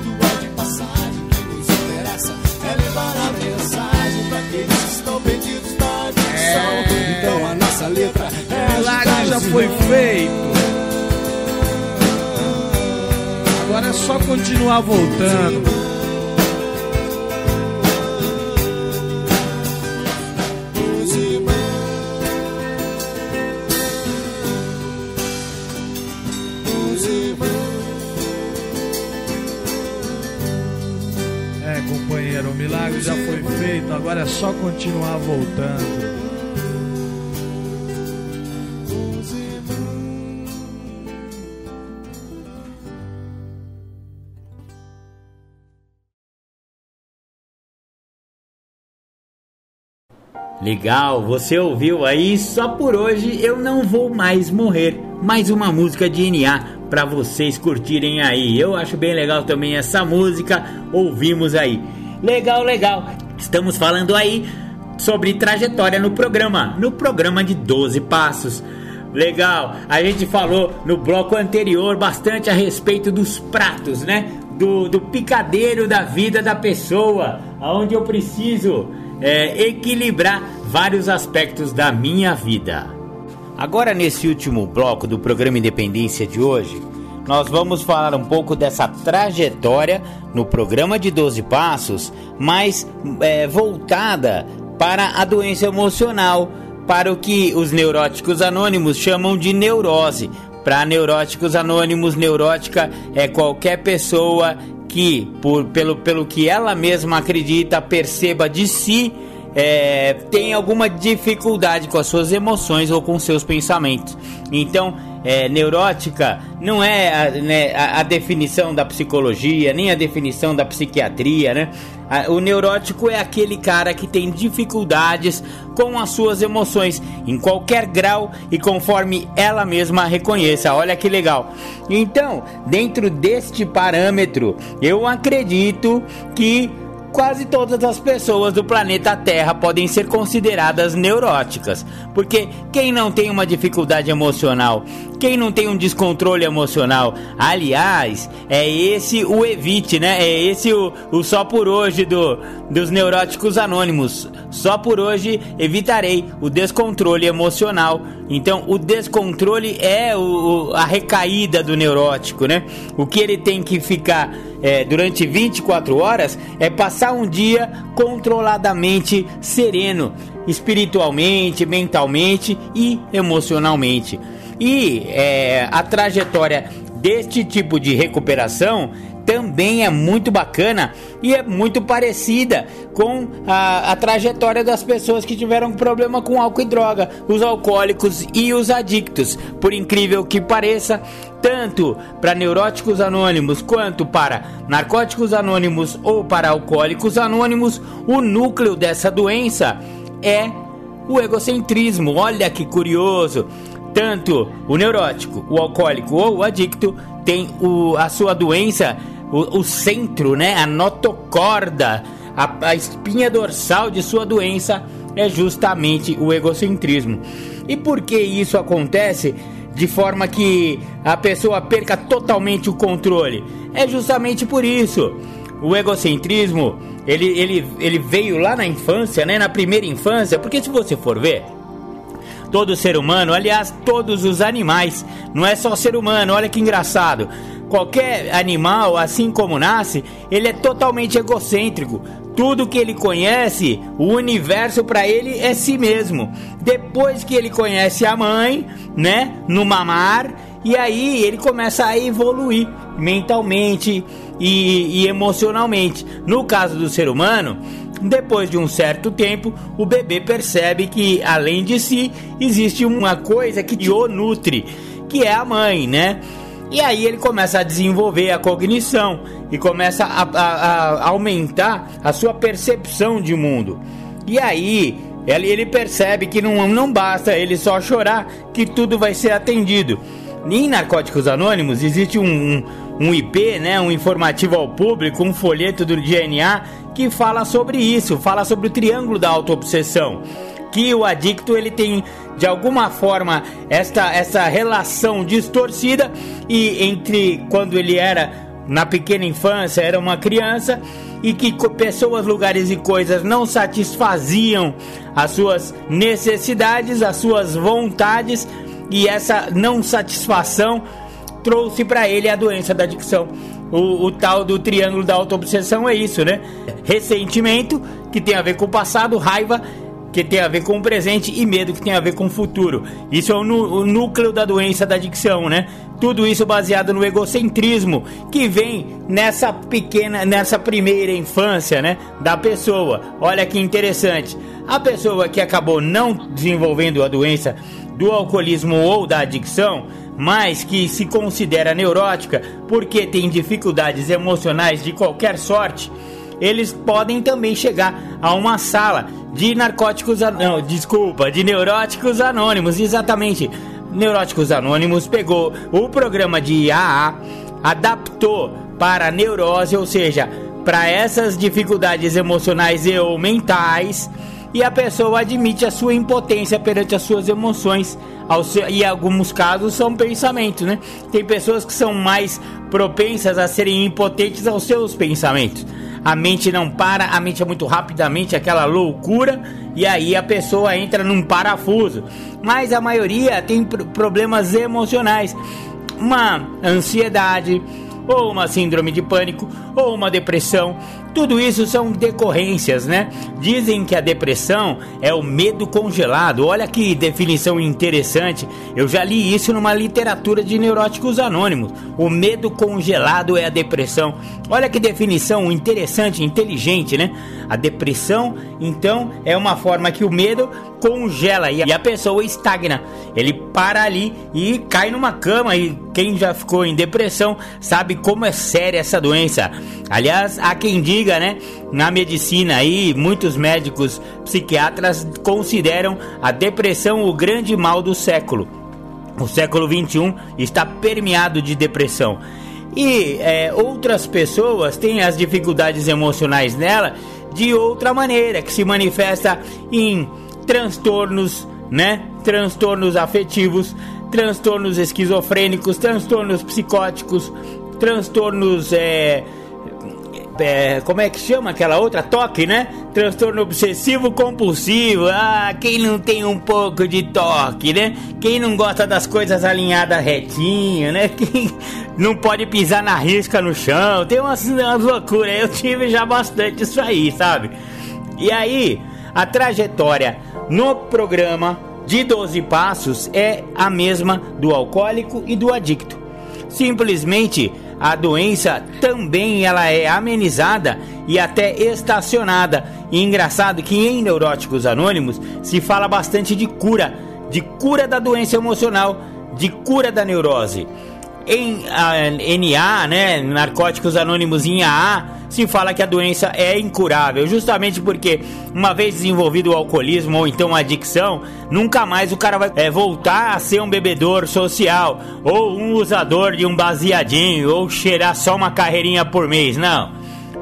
Letra é milagre já foi feito. Agora é só continuar voltando. milagre já foi feito, agora é só continuar voltando. Legal, você ouviu aí? Só por hoje eu não vou mais morrer. Mais uma música de NA para vocês curtirem aí. Eu acho bem legal também essa música. Ouvimos aí. Legal, legal. Estamos falando aí sobre trajetória no programa, no programa de 12 passos. Legal, a gente falou no bloco anterior bastante a respeito dos pratos, né? Do, do picadeiro da vida da pessoa, onde eu preciso é, equilibrar vários aspectos da minha vida. Agora, nesse último bloco do programa Independência de hoje, nós vamos falar um pouco dessa trajetória no programa de 12 Passos, mais é, voltada para a doença emocional, para o que os neuróticos anônimos chamam de neurose. Para neuróticos anônimos, neurótica é qualquer pessoa que, por, pelo, pelo que ela mesma acredita, perceba de si é, tem alguma dificuldade com as suas emoções ou com seus pensamentos. Então, é, neurótica não é a, né, a, a, definição da psicologia, nem a definição da psiquiatria, né? O neurótico é aquele cara que tem dificuldades com as suas emoções, em qualquer grau e conforme ela mesma reconheça. Olha que legal. Então, dentro deste parâmetro, eu acredito que quase todas as pessoas do planeta Terra podem ser consideradas neuróticas, porque quem não tem uma dificuldade emocional, quem não tem um descontrole emocional, aliás, é esse o evite, né? É esse o, o só por hoje do, dos neuróticos anônimos. Só por hoje evitarei o descontrole emocional. Então, o descontrole é o, a recaída do neurótico, né? O que ele tem que ficar é, durante 24 horas é passar um dia controladamente sereno, espiritualmente, mentalmente e emocionalmente. E é, a trajetória deste tipo de recuperação também é muito bacana e é muito parecida com a, a, trajetória das pessoas que tiveram problema com álcool e droga, os alcoólicos e os adictos. Por incrível que pareça, tanto para neuróticos anônimos quanto para narcóticos anônimos ou para alcoólicos anônimos, o núcleo dessa doença é o egocentrismo. Olha que curioso! Tanto o neurótico, o alcoólico ou o adicto tem o, a sua doença, o, o centro, né, a notocorda, a, a espinha dorsal de sua doença é justamente o egocentrismo. E por que isso acontece de forma que a pessoa perca totalmente o controle? É justamente por isso. O egocentrismo, ele, ele, ele veio lá na infância, né, na primeira infância, porque se você for ver, todo ser humano, aliás, todos os animais, não é só ser humano, olha que engraçado. qualquer animal, assim como nasce, ele é totalmente egocêntrico. Tudo que ele conhece, o universo para ele é si mesmo. Depois que ele conhece a mãe, né, no mamar, e aí ele começa a evoluir mentalmente e, e emocionalmente. No caso do ser humano, depois de um certo tempo, o bebê percebe que além de si existe uma coisa que o nutre, que é a mãe, né? E aí ele começa a desenvolver a cognição e começa a, a, a aumentar a sua percepção de mundo. E aí ele, ele percebe que não, não basta ele só chorar que tudo vai ser atendido. Em Narcóticos Anônimos existe um, um, um IP, né, um informativo ao público, um folheto do DNA que fala sobre isso, fala sobre o triângulo da autoobsessão que o adicto ele tem de alguma forma esta, essa relação distorcida e entre quando ele era na pequena infância, era uma criança e que pessoas, lugares e coisas não satisfaziam as suas necessidades, as suas vontades e essa não satisfação trouxe para ele a doença da adicção. O, o, tal do triângulo da autoobsessão é isso, né? Ressentimento, que tem a ver com o passado, raiva que tem a ver com o presente e medo que tem a ver com o futuro. Isso é o, o núcleo da doença da adicção, né? Tudo isso baseado no egocentrismo que vem nessa pequena, nessa primeira infância, né, da pessoa. Olha que interessante. A pessoa que acabou não desenvolvendo a doença do alcoolismo ou da adicção, mas que se considera neurótica porque tem dificuldades emocionais de qualquer sorte, eles podem também chegar a uma sala de narcóticos, não, desculpa, de neuróticos anônimos, exatamente. Neuróticos Anônimos pegou o programa de AA, adaptou para neurose, ou seja, para essas dificuldades emocionais e ou mentais, e a pessoa admite a sua impotência perante as suas emoções. Seu, e em alguns casos são pensamentos, né? Tem pessoas que são mais propensas a serem impotentes aos seus pensamentos a mente não para, a mente é muito rapidamente aquela loucura e aí a pessoa entra num parafuso. Mas a maioria tem problemas emocionais, uma ansiedade, ou uma síndrome de pânico, ou uma depressão. Tudo isso são decorrências, né? Dizem que a depressão é o medo congelado. Olha que definição interessante. Eu já li isso numa literatura de neuróticos anônimos. O medo congelado é a depressão. Olha que definição interessante, inteligente, né? A depressão, então, é uma forma que o medo congela e a pessoa estagna. Ele para ali e cai numa cama. E quem já ficou em depressão sabe como é séria essa doença. Aliás, há quem diga, né? Na medicina aí, muitos médicos psiquiatras consideram a depressão o grande mal do século. O século 21 está permeado de depressão. E é, outras pessoas têm as dificuldades emocionais nela de outra maneira, que se manifesta em transtornos, né? Transtornos afetivos, transtornos esquizofrênicos, transtornos psicóticos, transtornos é, é, como é que chama aquela outra? Toque, né? Transtorno obsessivo compulsivo. Ah, quem não tem um pouco de toque, né? Quem não gosta das coisas alinhadas retinho, né? Quem não pode pisar na risca no chão. Tem umas, umas loucuras. Eu tive já bastante isso aí, sabe? E aí, a trajetória no programa de 12 passos é a mesma do alcoólico e do adicto. Simplesmente a doença também ela é amenizada e até estacionada. E engraçado que em Neuróticos Anônimos se fala bastante de cura, de cura da doença emocional, de cura da neurose. Em NA, né, Narcóticos Anônimos em AA, se fala que a doença é incurável, justamente porque uma vez desenvolvido o alcoolismo ou então a adicção, nunca mais o cara vai é, voltar a ser um bebedor social ou um usador de um baseadinho ou cheirar só uma carreirinha por mês, não.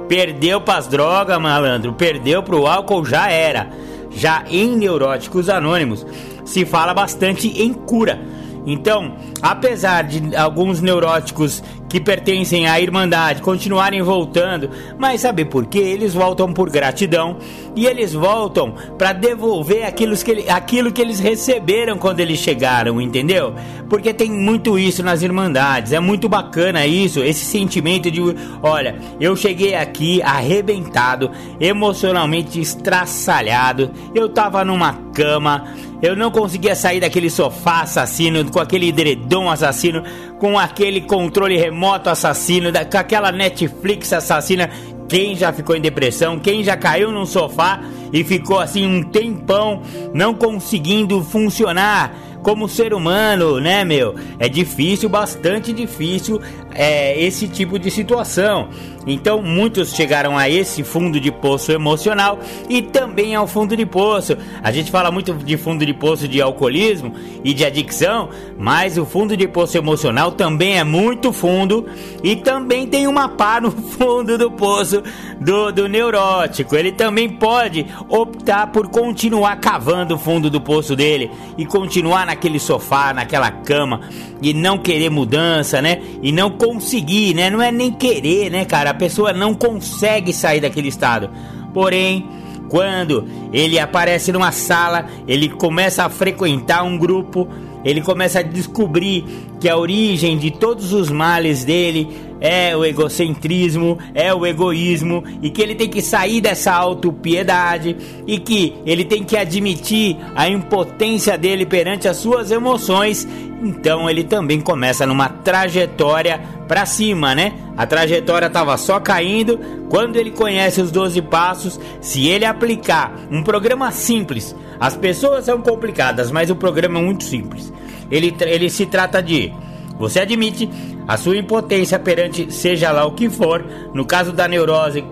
Perdeu pras drogas, malandro, perdeu pro álcool, já era. Já em Neuróticos Anônimos se fala bastante em cura Então, apesar de alguns neuróticos que pertencem à Irmandade continuarem voltando, mas sabe por quê? Eles voltam por gratidão e eles voltam para devolver aquilo que, aquilo que eles receberam quando eles chegaram, entendeu? Porque tem muito isso nas Irmandades, é muito bacana isso, esse sentimento de: olha, eu cheguei aqui arrebentado, emocionalmente estraçalhado, eu tava numa cama eu não conseguia sair daquele sofá assassino, com aquele edredom assassino, com aquele controle remoto assassino, com aquela Netflix assassina. Quem já ficou em depressão, quem já caiu num sofá e ficou assim um tempão não conseguindo funcionar como ser humano, né, meu? É difícil, bastante difícil é, esse tipo de situação. Então, muitos chegaram a esse fundo de poço emocional e também ao fundo de poço. A gente fala muito de fundo de poço de alcoolismo e de adicção, mas o fundo de poço emocional também é muito fundo e também tem uma pá no fundo do poço do, do neurótico. Ele também pode optar por continuar cavando o fundo do poço dele e continuar naquele sofá, naquela cama e não querer mudança, né? E não conseguir, né? Não é nem querer, né, cara? A pessoa não consegue sair daquele estado. Porém, quando ele aparece numa sala, ele começa a frequentar um grupo, ele começa a descobrir que a origem de todos os males dele é o egocentrismo, é o egoísmo e que ele tem que sair dessa autopiedade e que ele tem que admitir a impotência dele perante as suas emoções. Então ele também começa numa trajetória para cima, né? A trajetória estava só caindo quando ele conhece os 12 passos. Se ele aplicar um programa simples, as pessoas são complicadas, mas o programa é muito simples. Ele, ele se trata de você admite a sua impotência perante seja lá o que for. No caso da neurose,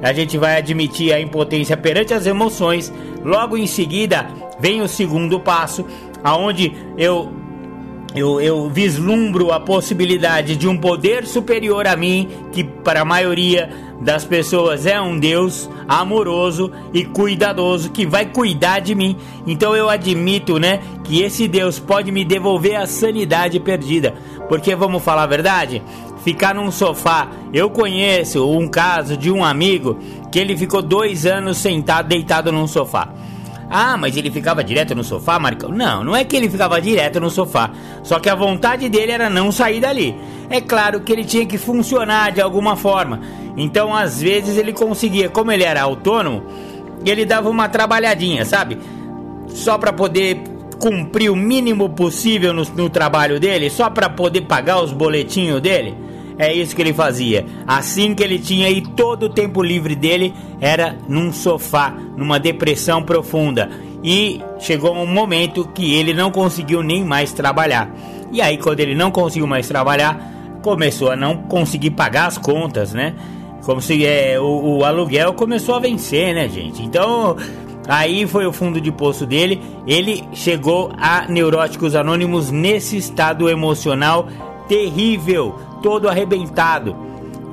a gente vai admitir a impotência perante as emoções. Logo em seguida, vem o segundo passo, aonde eu eu, eu, vislumbro a possibilidade de um poder superior a mim, que para a maioria das pessoas é um Deus amoroso e cuidadoso que vai cuidar de mim. Então eu admito, né, que esse Deus pode me devolver a sanidade perdida. Porque vamos falar a verdade? Ficar num sofá. Eu conheço um caso de um amigo que ele ficou dois anos sentado, deitado num sofá. Ah, mas ele ficava direto no sofá, Marcão? Não, não é que ele ficava direto no sofá. Só que a vontade dele era não sair dali. É claro que ele tinha que funcionar de alguma forma. Então, às vezes, ele conseguia, como ele era autônomo, ele dava uma trabalhadinha, sabe? Só para poder cumprir o mínimo possível no, no trabalho dele, só para poder pagar os boletinhos dele. É isso que ele fazia. Assim que ele tinha e todo o tempo livre dele era num sofá, numa depressão profunda. E chegou um momento que ele não conseguiu nem mais trabalhar. E aí, quando ele não conseguiu mais trabalhar, começou a não conseguir pagar as contas, né? Como se é, o, o aluguel começou a vencer, né, gente? Então, Aí foi o fundo de poço dele. Ele chegou a Neuróticos Anônimos nesse estado emocional terrível, todo arrebentado.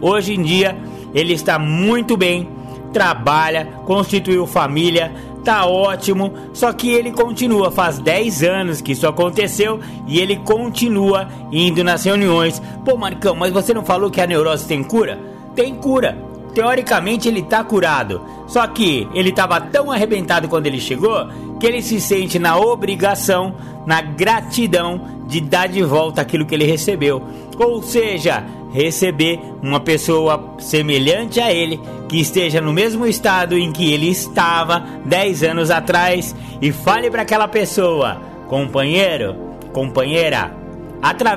Hoje em dia ele está muito bem, trabalha, constituiu família, tá ótimo, só que ele continua, faz 10 anos que isso aconteceu e ele continua indo nas reuniões. Pô, Marcão, mas você não falou que a neurose tem cura? Tem cura. Teoricamente ele tá curado. Só que ele estava tão arrebentado quando ele chegou que ele se sente na obrigação, na gratidão de dar de volta aquilo que ele recebeu. Ou seja, receber uma pessoa semelhante a ele que esteja no mesmo estado em que ele estava 10 anos atrás e fale para aquela pessoa: companheiro, companheira,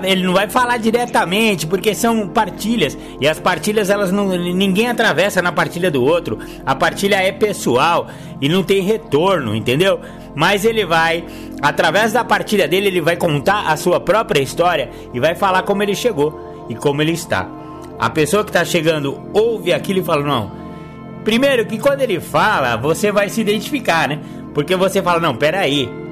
ele não vai falar diretamente, porque são partilhas. E as partilhas, elas não. Ninguém atravessa na partilha do outro. A partilha é pessoal e não tem retorno, entendeu? Mas ele vai, através da partilha dele, ele vai contar a sua própria história e vai falar como ele chegou e como ele está. A pessoa que está chegando ouve aquilo e fala: Não. Primeiro, que quando ele fala, você vai se identificar, né? Porque você fala: Não, peraí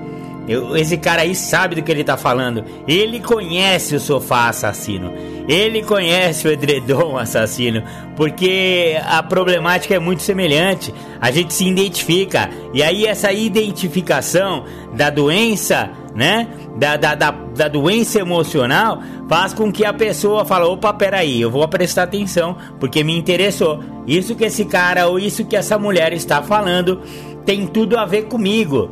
eu, esse cara aí sabe do que ele tá falando. Ele conhece o sofá assassino. ele conhece o edredom assassino, porque a problemática é muito semelhante. A gente se identifica, e aí essa identificação da doença, né? Da, da, da, da doença emocional faz com que a pessoa fale: opa, peraí, eu vou prestar atenção, porque me interessou. Isso que esse cara ou isso que essa mulher está falando tem tudo a ver comigo.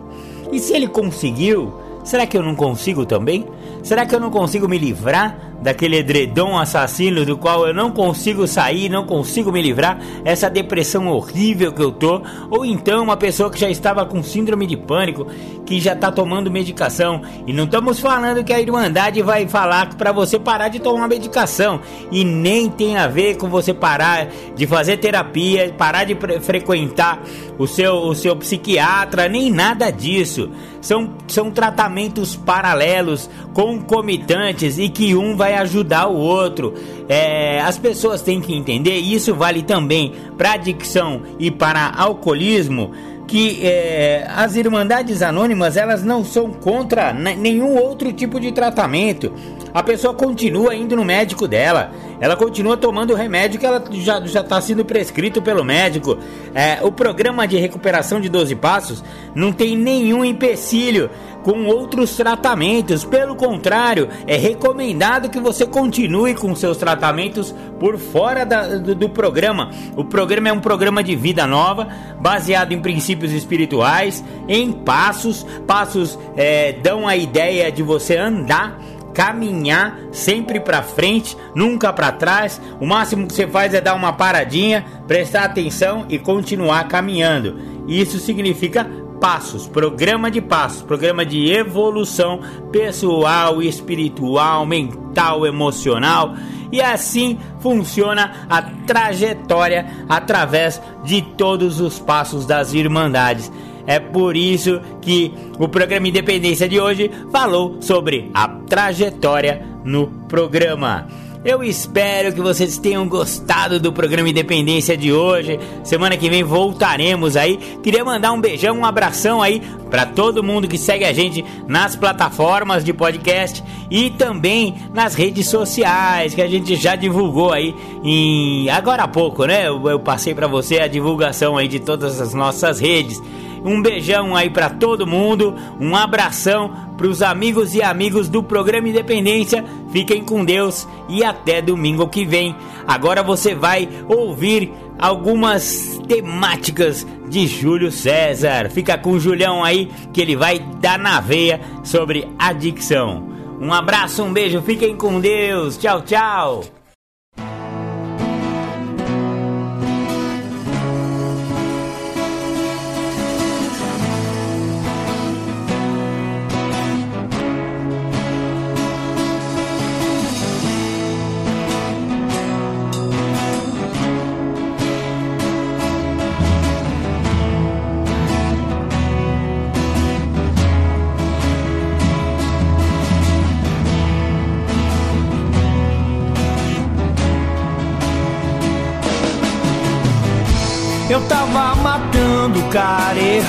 E se ele conseguiu, será que eu não consigo também? Será que eu não consigo me livrar daquele edredom assassino do qual eu não consigo sair, não consigo me livrar, essa depressão horrível que eu tô, ou então uma pessoa que já estava com síndrome de pânico, que já está tomando medicação, e não estamos falando que a Irmandade vai falar para você parar de tomar medicação, e nem tem a ver com você parar de fazer terapia, parar de frequentar o seu, o seu psiquiatra, nem nada disso. São, são tratamentos paralelos, concomitantes e que um vai ajudar o outro. É, as pessoas têm que entender, e isso vale também para adicção e para alcoolismo que é, as Irmandades Anônimas elas não são contra nenhum outro tipo de tratamento. A pessoa continua indo no médico dela, ela continua tomando o remédio que ela já está sendo prescrito pelo médico. É, o programa de recuperação de 12 passos não tem nenhum empecilho com outros tratamentos. Pelo contrário, é recomendado que você continue com seus tratamentos por fora da, do, do, programa. O programa é um programa de vida nova, baseado em princípios espirituais, em passos. Passos é, dão a ideia de você andar caminhar sempre para frente, nunca para trás. O máximo que você faz é dar uma paradinha, prestar atenção e continuar caminhando. Isso significa passos, programa de passos, programa de evolução pessoal, espiritual, mental, emocional. E assim funciona a trajetória através de todos os passos das Irmandades. É por isso que o programa Independência de hoje falou sobre a trajetória no programa. Eu espero que vocês tenham gostado do programa Independência de hoje. Semana que vem voltaremos aí. Queria mandar um beijão, um abração aí para todo mundo que segue a gente nas plataformas de podcast e também nas redes sociais que a gente já divulgou aí em agora há pouco, né? Eu, eu passei para você a divulgação aí de todas as nossas redes. Um beijão aí para todo mundo, um abração para os amigos e amigos do programa Independência. Fiquem com Deus e até domingo que vem. Agora você vai ouvir algumas temáticas de Júlio César. Fica com o Julião aí que ele vai dar na veia sobre adicção. Um abraço, um beijo, fiquem com Deus. Tchau, tchau.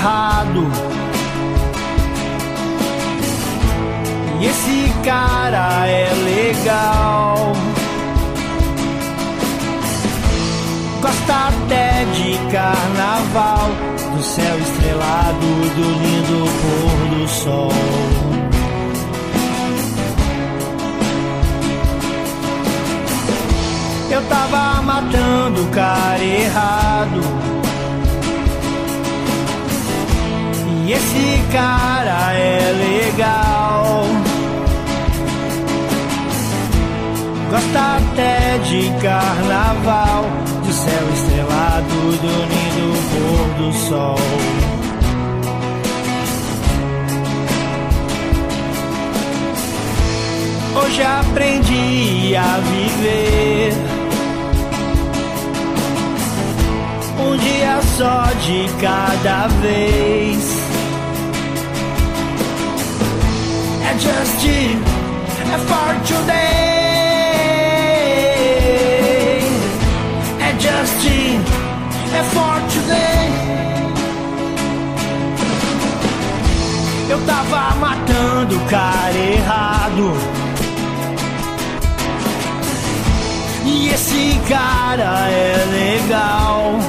Errado. E esse cara é legal. Gosta até de carnaval, do céu estrelado, do lindo pôr do sol. Eu tava matando o cara errado. Esse cara é legal. Gosta até de carnaval, de céu estrelado, do lindo pôr do sol. Hoje aprendi a viver. Um dia só de cada vez. Just for today. Just for today. Eu tava matando o cara errado. E esse cara é legal.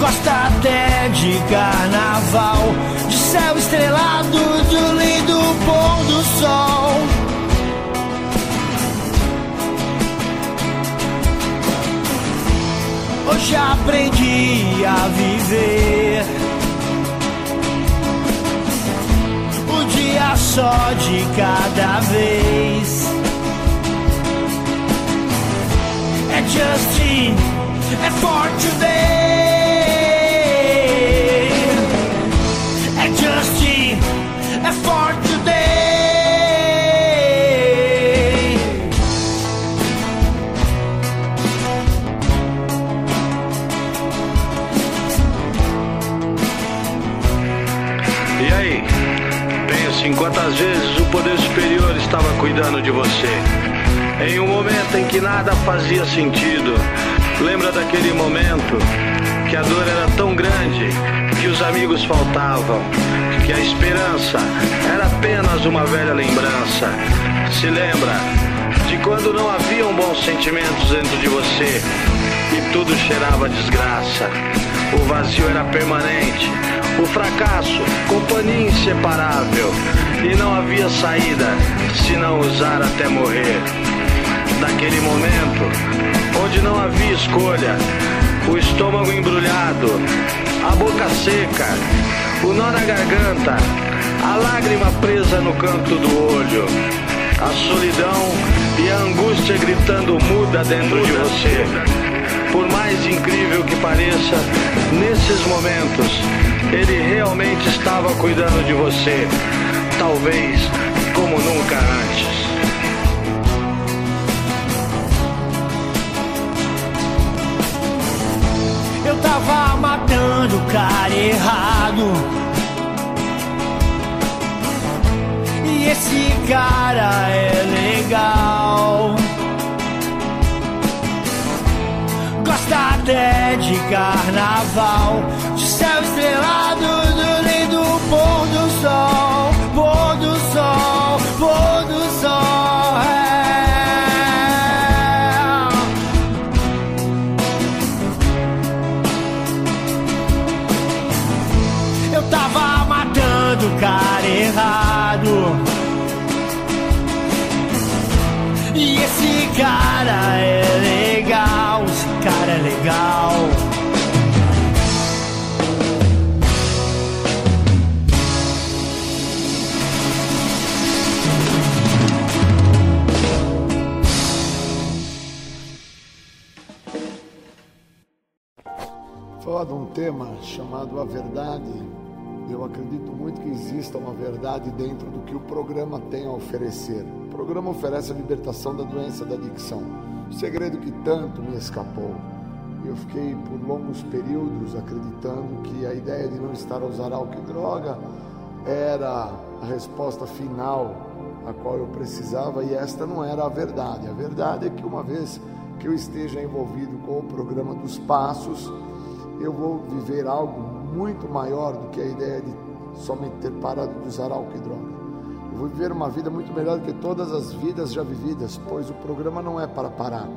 Gosta até de carnaval, céu estrelado, do lindo pôr do sol. Hoje aprendi a viver. Um dia só de cada vez. É Justin, é for today. Cuidando de você. Em um momento em que nada fazia sentido. Lembra daquele momento que a dor era tão grande que os amigos faltavam, que a esperança era apenas uma velha lembrança. Se lembra de quando não haviam bons sentimentos dentro de você e tudo cheirava desgraça. O vazio era permanente, o fracasso, companhia inseparável. E não havia saída se não usar até morrer. Naquele momento, onde não havia escolha, o estômago embrulhado, a boca seca, o nó na garganta, a lágrima presa no canto do olho, a solidão e a angústia gritando muda dentro de você. Por mais incrível que pareça, nesses momentos, ele realmente estava cuidando de você, talvez como nunca antes. Eu tava matando o cara errado. E esse cara é legal. Gosta até de carnaval, de céu estrelado, do lindo pôr do sol, sol, De um tema chamado A Verdade, eu acredito muito que exista uma verdade dentro do que o programa tem a oferecer. O programa oferece a libertação da doença da adicção, o segredo que tanto me escapou. Eu fiquei por longos períodos acreditando que a ideia de não estar a usar álcool e droga era a resposta final a qual eu precisava e esta não era a verdade. A verdade é que uma vez que eu esteja envolvido com o programa dos passos, eu vou viver algo muito maior do que a ideia de somente ter parado de usar álcool e droga. Eu vou viver uma vida muito melhor do que todas as vidas já vividas, pois o programa não é para parar.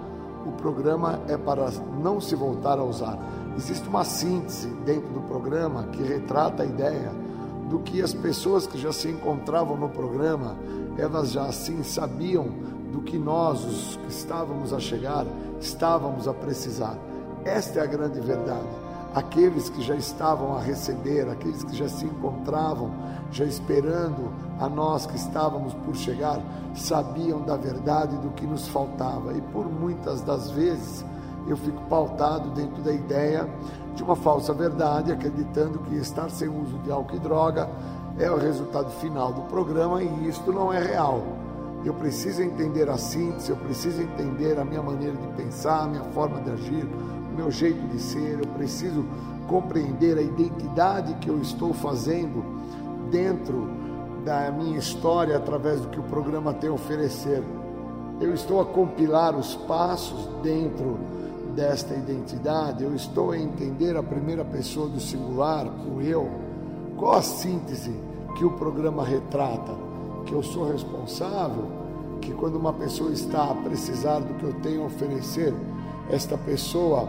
O programa é para não se voltar a usar. Existe uma síntese dentro do programa que retrata a ideia do que as pessoas que já se encontravam no programa, elas já assim sabiam do que nós, os que estávamos a chegar, estávamos a precisar. Esta é a grande verdade aqueles que já estavam a receber, aqueles que já se encontravam, já esperando a nós que estávamos por chegar, sabiam da verdade do que nos faltava. E por muitas das vezes eu fico pautado dentro da ideia de uma falsa verdade, acreditando que estar sem uso de álcool e droga é o resultado final do programa e isto não é real. Eu preciso entender a síntese, eu preciso entender a minha maneira de pensar, a minha forma de agir, o meu jeito de ser, eu preciso compreender a identidade que eu estou fazendo dentro da minha história através do que o programa tem a oferecer. Eu estou a compilar os passos dentro desta identidade, eu estou a entender a primeira pessoa do singular, o eu. Qual a síntese que o programa retrata? Que eu sou responsável que quando uma pessoa está a precisar do que eu tenho a oferecer, esta pessoa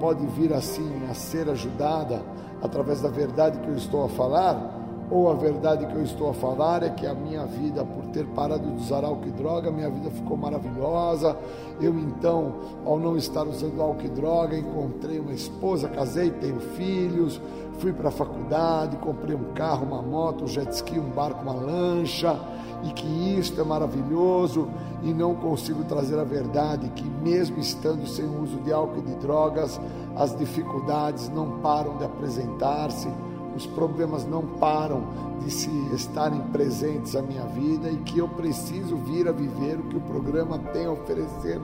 pode vir assim a ser ajudada através da verdade que eu estou a falar, ou a verdade que eu estou a falar é que a minha vida, por ter parado de usar álcool e droga, minha vida ficou maravilhosa. Eu então, ao não estar usando álcool e droga, encontrei uma esposa, casei, tenho filhos, fui para a faculdade, comprei um carro, uma moto, um jet ski, um barco, uma lancha, e que isto é maravilhoso, e não consigo trazer a verdade que mesmo estando sem uso de álcool e de drogas, as dificuldades não param de apresentar-se os problemas não param de se estarem presentes à minha vida e que eu preciso vir a viver o que o programa tem a oferecer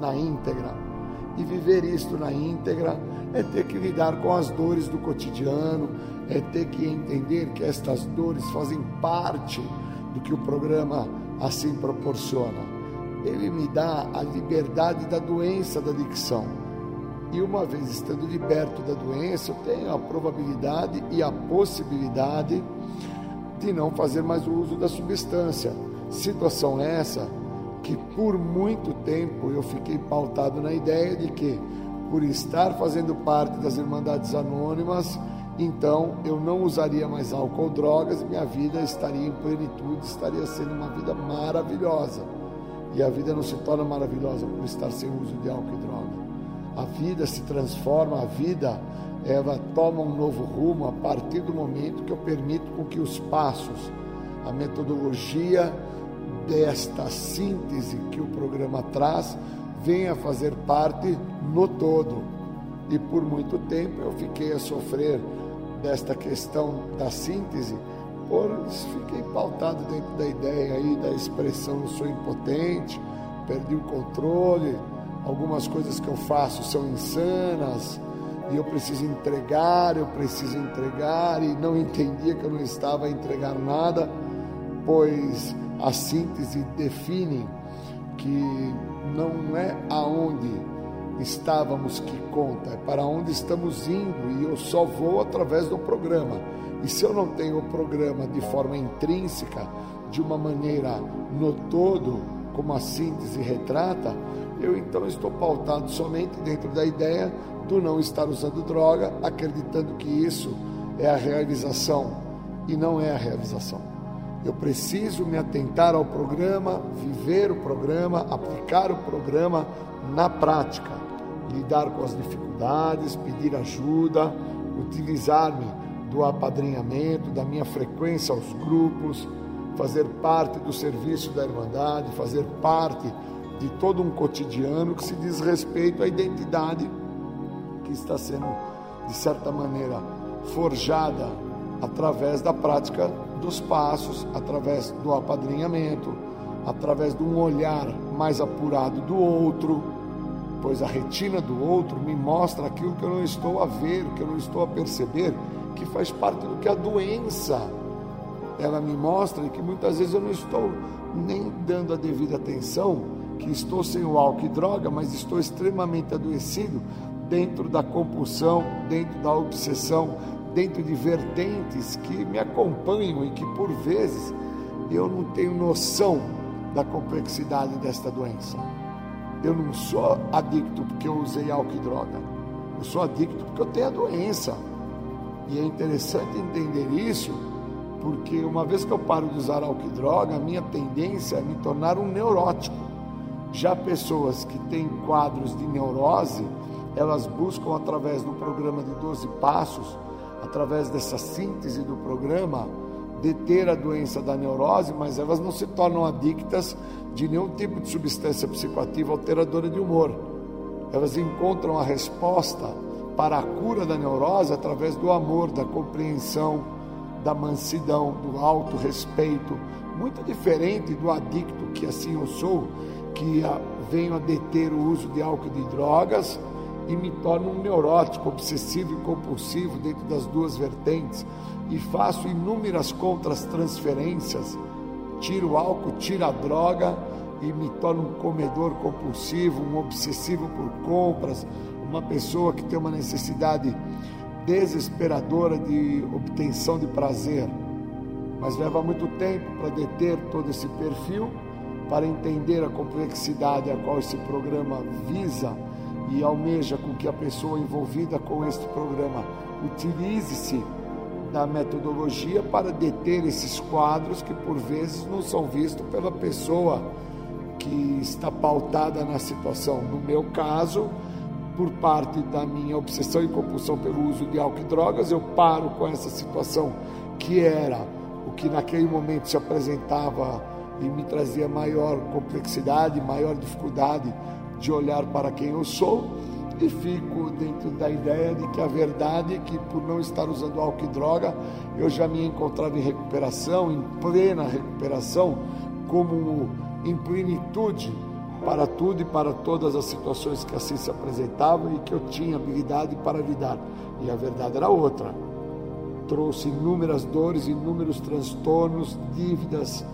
na íntegra. E viver isto na íntegra é ter que lidar com as dores do cotidiano, é ter que entender que estas dores fazem parte do que o programa assim proporciona. Ele me dá a liberdade da doença da adicção e uma vez estando liberto da doença, eu tenho a probabilidade e a possibilidade de não fazer mais o uso da substância. Situação essa que por muito tempo eu fiquei pautado na ideia de que, por estar fazendo parte das Irmandades Anônimas, então eu não usaria mais álcool ou drogas minha vida estaria em plenitude, estaria sendo uma vida maravilhosa. E a vida não se torna maravilhosa por estar sem uso de álcool e droga a vida se transforma, a vida ela toma um novo rumo a partir do momento que eu permito com que os passos, a metodologia desta síntese que o programa traz venha fazer parte no todo. E por muito tempo eu fiquei a sofrer desta questão da síntese, por fiquei pautado dentro da ideia aí da expressão eu sou impotente, perdi o controle, algumas coisas que eu faço são insanas e eu preciso entregar, eu preciso entregar e não entendia que eu não estava a entregar nada, pois a síntese define que não é aonde estávamos que conta, é para onde estamos indo e eu só vou através do programa. E se eu não tenho o programa de forma intrínseca, de uma maneira no todo, como a síntese retrata, eu então estou pautado somente dentro da ideia do não estar usando droga, acreditando que isso é a realização e não é a realização. Eu preciso me atentar ao programa, viver o programa, aplicar o programa na prática, lidar com as dificuldades, pedir ajuda, utilizar-me do apadrinhamento, da minha frequência aos grupos, fazer parte do serviço da Irmandade, fazer parte de todo um cotidiano que se diz respeito à identidade que está sendo, de certa maneira, forjada através da prática dos passos, através do apadrinhamento, através de um olhar mais apurado do outro, pois a retina do outro me mostra aquilo que eu não estou a ver, que eu não estou a perceber, que faz parte do que a doença ela me mostra e que muitas vezes eu não estou nem dando a devida atenção que estou sem o álcool e droga, mas estou extremamente adoecido dentro da compulsão, dentro da obsessão, dentro de vertentes que me acompanham e que por vezes eu não tenho noção da complexidade desta doença. Eu não sou adicto porque eu usei álcool e droga. Eu sou adicto porque eu tenho a doença. E é interessante entender isso, porque uma vez que eu paro de usar álcool e droga, a minha tendência é me tornar um neurótico. Já pessoas que têm quadros de neurose, elas buscam através do programa de 12 passos, através dessa síntese do programa, deter a doença da neurose, mas elas não se tornam adictas de nenhum tipo de substância psicoativa alteradora de humor. Elas encontram a resposta para a cura da neurose através do amor, da compreensão, da mansidão, do alto respeito, muito diferente do adicto que assim eu sou, que venho a deter o uso de álcool e de drogas e me torno um neurótico, obsessivo e compulsivo dentro das duas vertentes e faço inúmeras contras-transferências, tiro o álcool, tiro a droga e me torno um comedor compulsivo, um obsessivo por compras, uma pessoa que tem uma necessidade desesperadora de obtenção de prazer. Mas leva muito tempo para deter todo esse perfil para entender a complexidade a qual esse programa visa e almeja com que a pessoa envolvida com este programa utilize-se da metodologia para deter esses quadros que por vezes não são vistos pela pessoa que está pautada na situação. No meu caso, por parte da minha obsessão e compulsão pelo uso de álcool e drogas, eu paro com essa situação que era o que naquele momento se apresentava e me trazia maior complexidade, maior dificuldade de olhar para quem eu sou e fico dentro da ideia de que a verdade é que por não estar usando álcool e droga, eu já me encontrava em recuperação, em plena recuperação, como em plenitude para tudo e para todas as situações que assim se apresentavam e que eu tinha habilidade para lidar. E a verdade era outra. Trouxe inúmeras dores, inúmeros transtornos, dívidas,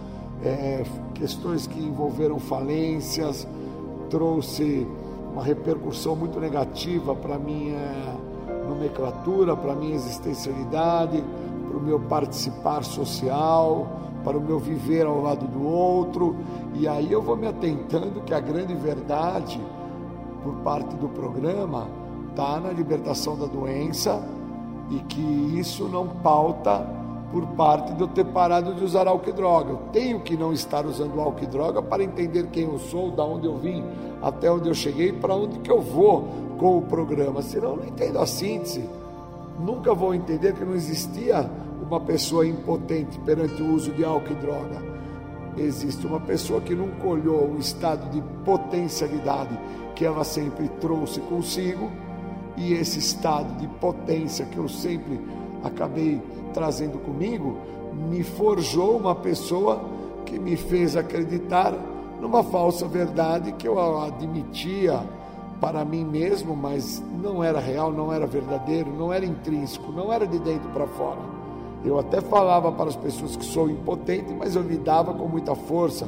é, questões que envolveram falências, trouxe uma repercussão muito negativa para a minha nomenclatura, para a minha existencialidade, para o meu participar social, para o meu viver ao lado do outro. E aí eu vou me atentando que a grande verdade, por parte do programa, está na libertação da doença e que isso não pauta por parte de eu ter parado de usar álcool e droga. Eu tenho que não estar usando álcool e droga para entender quem eu sou, da onde eu vim, até onde eu cheguei, para onde que eu vou com o programa. Senão eu não entendo a síntese. Nunca vou entender que não existia uma pessoa impotente perante o uso de álcool e droga. Existe uma pessoa que nunca olhou o estado de potencialidade que ela sempre trouxe consigo e esse estado de potência que eu sempre acabei trazendo comigo, me forjou uma pessoa que me fez acreditar numa falsa verdade que eu admitia para mim mesmo, mas não era real, não era verdadeiro, não era intrínseco, não era de dentro para fora. Eu até falava para as pessoas que sou impotente, mas eu lidava com muita força.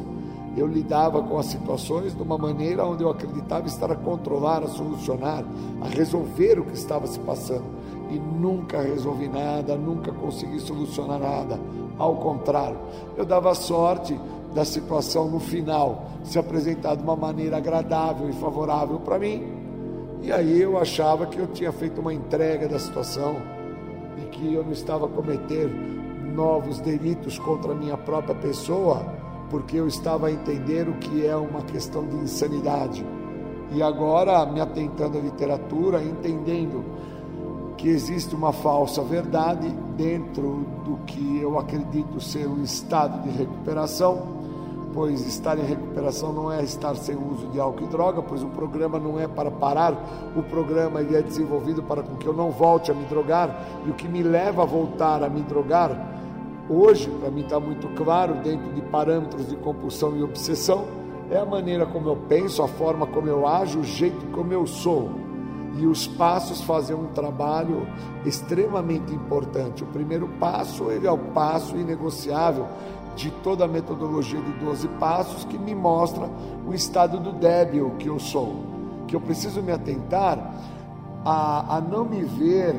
Eu lidava com as situações de uma maneira onde eu acreditava estar a controlar, a solucionar, a resolver o que estava se passando e nunca resolvi nada, nunca consegui solucionar nada. Ao contrário, eu dava sorte da situação no final se apresentar de uma maneira agradável e favorável para mim. E aí eu achava que eu tinha feito uma entrega da situação e que eu não estava a cometer novos delitos contra a minha própria pessoa, porque eu estava a entender o que é uma questão de insanidade. E agora, me atentando à literatura, entendendo que existe uma falsa verdade dentro do que eu acredito ser um estado de recuperação, pois estar em recuperação não é estar sem uso de álcool e droga, pois o programa não é para parar, o programa ele é desenvolvido para que eu não volte a me drogar, e o que me leva a voltar a me drogar, hoje, para mim está muito claro, dentro de parâmetros de compulsão e obsessão, é a maneira como eu penso, a forma como eu ajo, o jeito como eu sou e os passos fazem um trabalho extremamente importante. O primeiro passo ele é o passo inegociável de toda a metodologia de 12 passos que me mostra o estado do débil que eu sou, que eu preciso me atentar a, a não me ver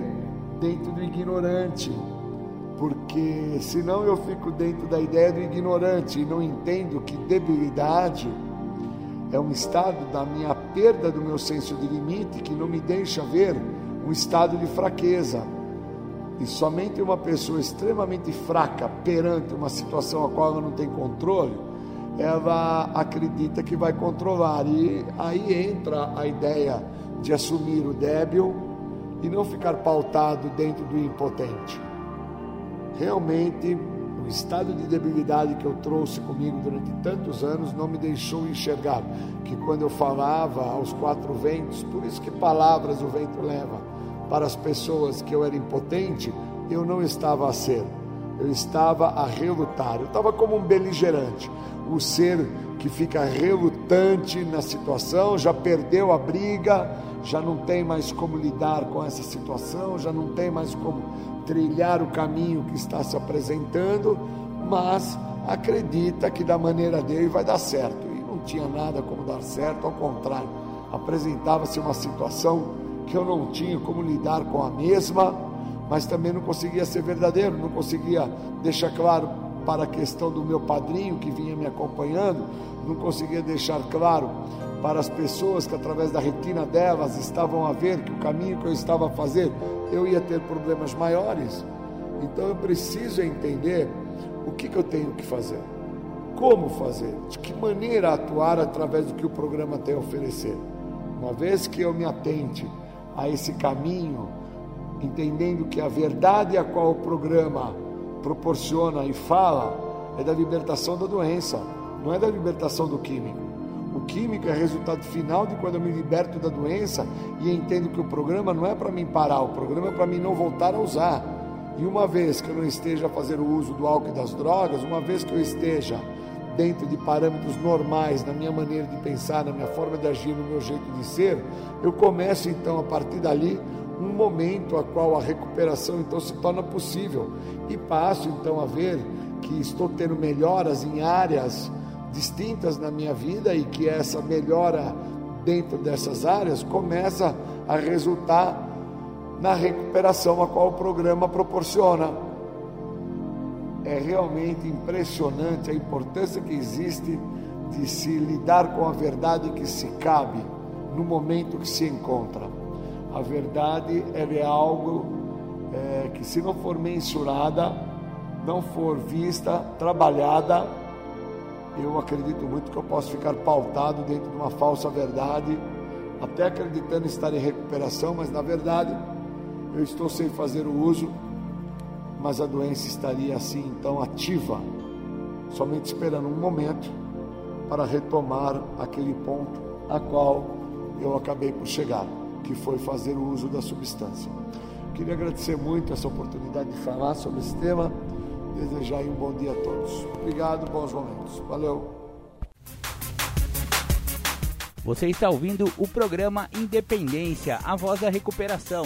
dentro do ignorante, porque senão eu fico dentro da ideia do ignorante e não entendo que debilidade é um estado da minha perda do meu senso de limite que não me deixa ver um estado de fraqueza. E somente uma pessoa extremamente fraca perante uma situação a qual ela não tem controle, ela acredita que vai controlar. E aí entra a ideia de assumir o débil e não ficar pautado dentro do impotente. Realmente o estado de debilidade que eu trouxe comigo durante tantos anos não me deixou enxergar que quando eu falava aos quatro ventos, por isso que palavras o vento leva para as pessoas que eu era impotente, eu não estava a ser, eu estava a relutar, eu estava como um beligerante, o ser que fica relutante na situação, já perdeu a briga, já não tem mais como lidar com essa situação, já não tem mais como trilhar o caminho que está se apresentando, mas acredita que da maneira dele vai dar certo. E não tinha nada como dar certo, ao contrário, apresentava-se uma situação que eu não tinha como lidar com a mesma, mas também não conseguia ser verdadeiro, não conseguia deixar claro para a questão do meu padrinho que vinha me acompanhando, não conseguia deixar claro para as pessoas que através da retina delas estavam a ver que o caminho que eu estava a fazer eu ia ter problemas maiores. Então eu preciso entender o que, que eu tenho que fazer, como fazer, de que maneira atuar através do que o programa tem a oferecer. Uma vez que eu me atente a esse caminho, entendendo que a verdade a qual o programa proporciona e fala é da libertação da doença, não é da libertação do químico. O químico é resultado final de quando eu me liberto da doença e entendo que o programa não é para mim parar, o programa é para mim não voltar a usar. E uma vez que eu não esteja a fazer o uso do álcool e das drogas, uma vez que eu esteja dentro de parâmetros normais na minha maneira de pensar, na minha forma de agir, no meu jeito de ser, eu começo então a partir dali um momento a qual a recuperação então se torna possível e passo então a ver que estou tendo melhoras em áreas distintas na minha vida e que essa melhora dentro dessas áreas começa a resultar na recuperação a qual o programa proporciona. É realmente impressionante a importância que existe de se lidar com a verdade que se cabe no momento que se encontra. A verdade ela é algo é, que, se não for mensurada, não for vista, trabalhada, eu acredito muito que eu posso ficar pautado dentro de uma falsa verdade, até acreditando estar em recuperação, mas na verdade eu estou sem fazer o uso, mas a doença estaria assim então ativa, somente esperando um momento para retomar aquele ponto a qual eu acabei por chegar, que foi fazer o uso da substância. Queria agradecer muito essa oportunidade de falar sobre esse tema. Desejar um bom dia a todos. Obrigado, bons momentos. Valeu. Você está ouvindo o programa Independência, a voz da recuperação.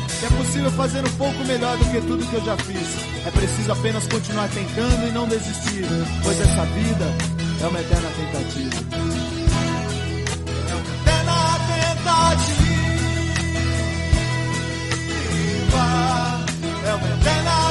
é possível fazer um pouco melhor do que tudo que eu já fiz. É preciso apenas continuar tentando e não desistir, pois essa vida é uma eterna tentativa. É uma eterna tentativa. É uma eterna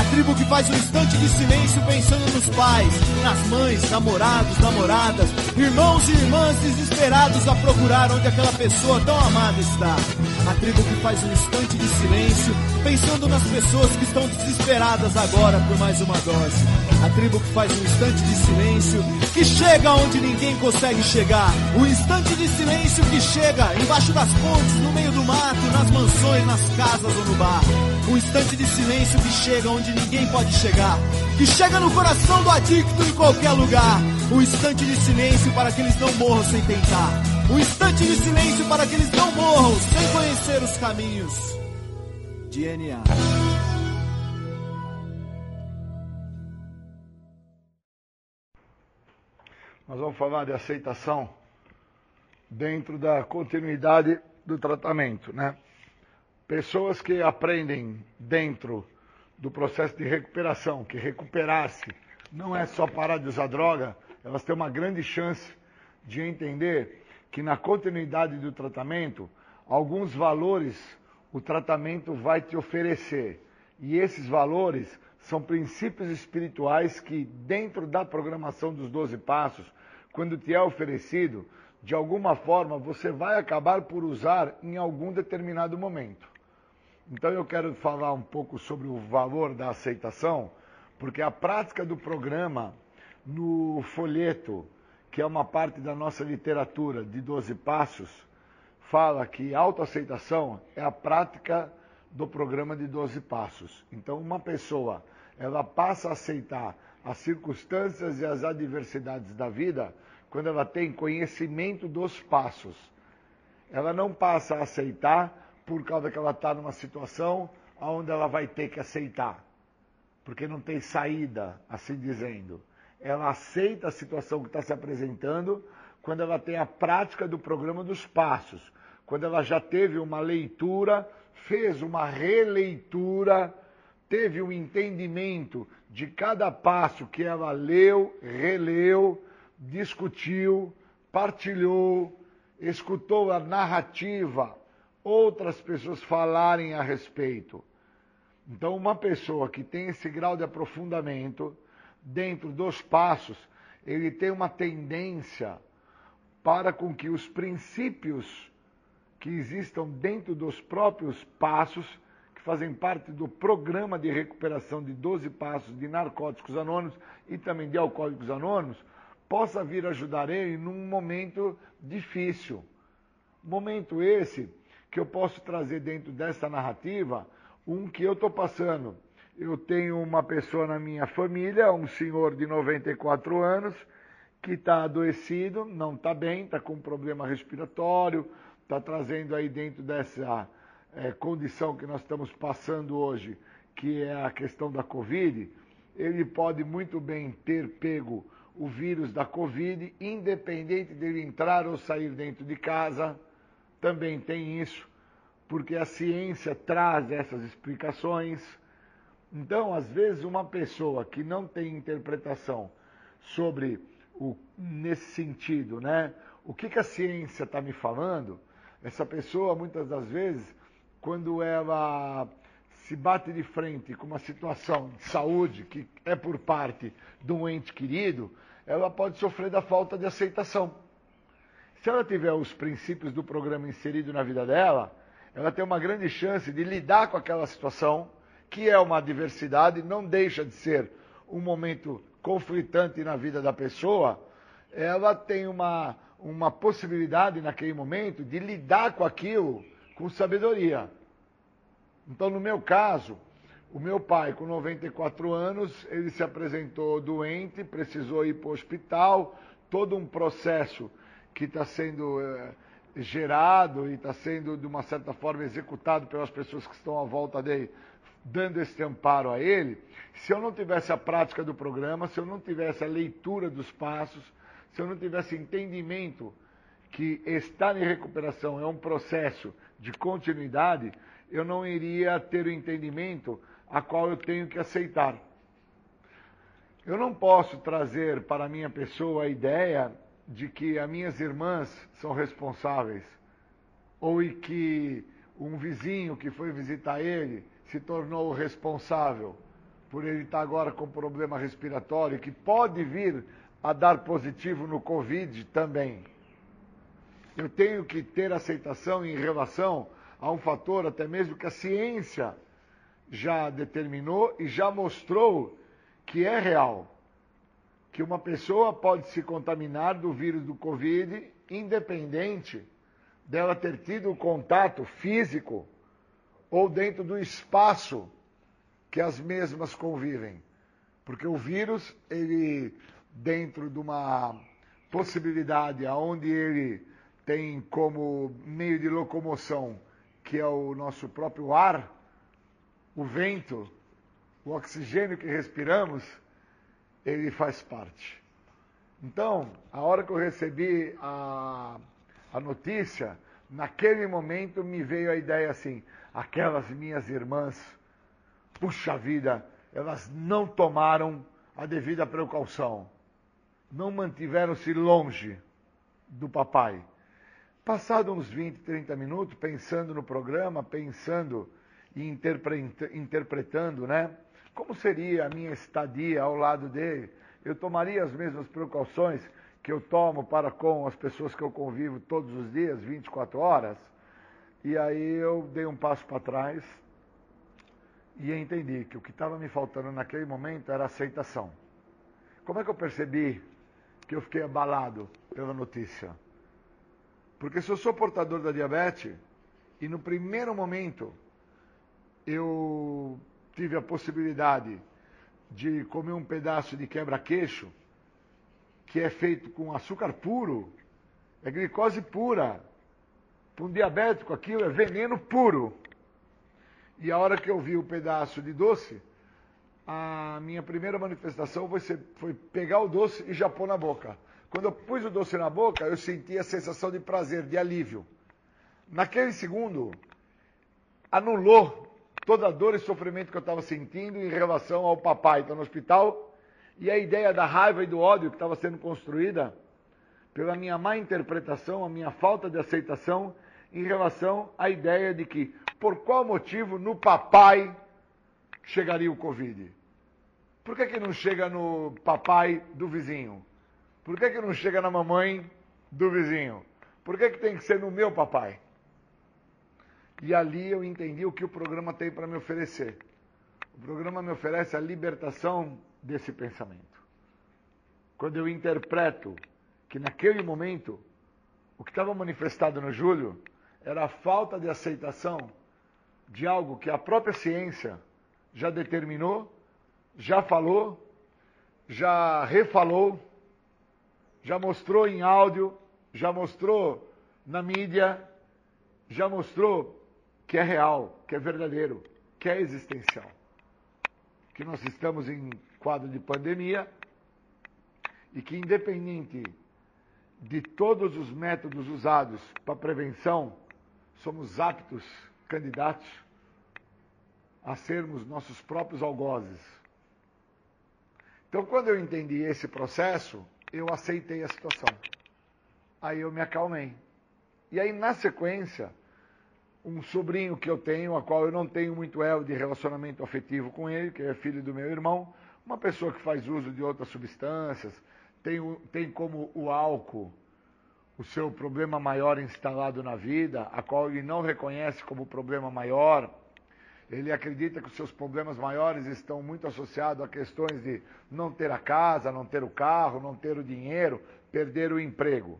A tribo que faz um instante de silêncio pensando nos pais, nas mães, namorados, namoradas, irmãos e irmãs desesperados a procurar onde aquela pessoa tão amada está. A tribo que faz um instante de silêncio pensando nas pessoas que estão desesperadas agora por mais uma dose. A tribo que faz um instante de silêncio que chega onde ninguém consegue chegar. O instante de silêncio que chega embaixo das pontes, no meio do mato, nas mansões, nas casas ou no bar. O instante de silêncio que chega onde ninguém pode chegar. Que chega no coração do adicto em qualquer lugar. O instante de silêncio para que eles não morram sem tentar. O instante de silêncio para que eles não morram sem conhecer os caminhos. DNA. Nós vamos falar de aceitação dentro da continuidade do tratamento, né? Pessoas que aprendem dentro do processo de recuperação, que recuperar-se não é só parar de usar droga, elas têm uma grande chance de entender que na continuidade do tratamento, alguns valores o tratamento vai te oferecer. E esses valores são princípios espirituais que, dentro da programação dos 12 passos, quando te é oferecido, de alguma forma você vai acabar por usar em algum determinado momento. Então eu quero falar um pouco sobre o valor da aceitação, porque a prática do programa no folheto, que é uma parte da nossa literatura de 12 passos, fala que autoaceitação é a prática do programa de 12 passos. Então uma pessoa, ela passa a aceitar as circunstâncias e as adversidades da vida quando ela tem conhecimento dos passos. Ela não passa a aceitar por causa que ela está numa situação onde ela vai ter que aceitar, porque não tem saída, assim dizendo. Ela aceita a situação que está se apresentando quando ela tem a prática do programa dos passos, quando ela já teve uma leitura, fez uma releitura, teve um entendimento de cada passo que ela leu, releu, discutiu, partilhou, escutou a narrativa, outras pessoas falarem a respeito. Então, uma pessoa que tem esse grau de aprofundamento dentro dos passos, ele tem uma tendência para com que os princípios que existam dentro dos próprios passos, que fazem parte do programa de recuperação de 12 passos de narcóticos anônimos e também de alcoólicos anônimos, possa vir ajudar ele num momento difícil. Momento esse que eu posso trazer dentro dessa narrativa um que eu estou passando. Eu tenho uma pessoa na minha família, um senhor de 94 anos, que está adoecido, não está bem, está com problema respiratório, está trazendo aí dentro dessa é, condição que nós estamos passando hoje, que é a questão da Covid, ele pode muito bem ter pego o vírus da Covid, independente dele entrar ou sair dentro de casa também tem isso, porque a ciência traz essas explicações. Então, às vezes, uma pessoa que não tem interpretação sobre o, nesse sentido, né? O que, que a ciência está me falando? Essa pessoa, muitas das vezes, quando ela se bate de frente com uma situação de saúde que é por parte de um ente querido, ela pode sofrer da falta de aceitação. Se ela tiver os princípios do programa inserido na vida dela, ela tem uma grande chance de lidar com aquela situação, que é uma adversidade, não deixa de ser um momento conflitante na vida da pessoa, ela tem uma, uma possibilidade naquele momento de lidar com aquilo com sabedoria. Então, no meu caso, o meu pai, com 94 anos, ele se apresentou doente, precisou ir para o hospital, todo um processo que está sendo eh, gerado e está sendo, de uma certa forma, executado pelas pessoas que estão à volta dele, dando esse amparo a ele. Se eu não tivesse a prática do programa, se eu não tivesse a leitura dos passos, se eu não tivesse entendimento que estar em recuperação é um processo de continuidade, eu não iria ter o entendimento a qual eu tenho que aceitar. Eu não posso trazer para a minha pessoa a ideia de que as minhas irmãs são responsáveis, ou e que um vizinho que foi visitar ele se tornou responsável por ele estar agora com problema respiratório, que pode vir a dar positivo no Covid também. Eu tenho que ter aceitação em relação a um fator até mesmo que a ciência já determinou e já mostrou que é real. Que uma pessoa pode se contaminar do vírus do Covid independente dela ter tido contato físico ou dentro do espaço que as mesmas convivem. Porque o vírus, ele, dentro de uma possibilidade onde ele tem como meio de locomoção, que é o nosso próprio ar, o vento, o oxigênio que respiramos, ele faz parte. Então, a hora que eu recebi a, a notícia, naquele momento me veio a ideia assim: aquelas minhas irmãs, puxa vida, elas não tomaram a devida precaução, não mantiveram-se longe do papai. Passado uns 20, 30 minutos, pensando no programa, pensando e interpretando, né? Como seria a minha estadia ao lado dele? Eu tomaria as mesmas precauções que eu tomo para com as pessoas que eu convivo todos os dias, 24 horas? E aí eu dei um passo para trás e entendi que o que estava me faltando naquele momento era aceitação. Como é que eu percebi que eu fiquei abalado pela notícia? Porque se eu sou portador da diabetes e no primeiro momento eu tive a possibilidade de comer um pedaço de quebra-queixo, que é feito com açúcar puro, é glicose pura. Para um diabético, aquilo é veneno puro. E a hora que eu vi o pedaço de doce, a minha primeira manifestação foi, ser, foi pegar o doce e já pôr na boca. Quando eu pus o doce na boca, eu senti a sensação de prazer, de alívio. Naquele segundo, anulou toda a dor e sofrimento que eu estava sentindo em relação ao papai estar no hospital e a ideia da raiva e do ódio que estava sendo construída pela minha má interpretação, a minha falta de aceitação em relação à ideia de que por qual motivo no papai chegaria o Covid? Por que, que não chega no papai do vizinho? Por que, que não chega na mamãe do vizinho? Por que, que tem que ser no meu papai? E ali eu entendi o que o programa tem para me oferecer. O programa me oferece a libertação desse pensamento. Quando eu interpreto que naquele momento o que estava manifestado no Júlio era a falta de aceitação de algo que a própria ciência já determinou, já falou, já refalou, já mostrou em áudio, já mostrou na mídia, já mostrou que é real, que é verdadeiro, que é existencial. Que nós estamos em quadro de pandemia e que, independente de todos os métodos usados para prevenção, somos aptos candidatos a sermos nossos próprios algozes. Então, quando eu entendi esse processo, eu aceitei a situação. Aí eu me acalmei. E aí, na sequência, um sobrinho que eu tenho, a qual eu não tenho muito elo de relacionamento afetivo com ele, que é filho do meu irmão, uma pessoa que faz uso de outras substâncias, tem, tem como o álcool o seu problema maior instalado na vida, a qual ele não reconhece como problema maior. Ele acredita que os seus problemas maiores estão muito associados a questões de não ter a casa, não ter o carro, não ter o dinheiro, perder o emprego.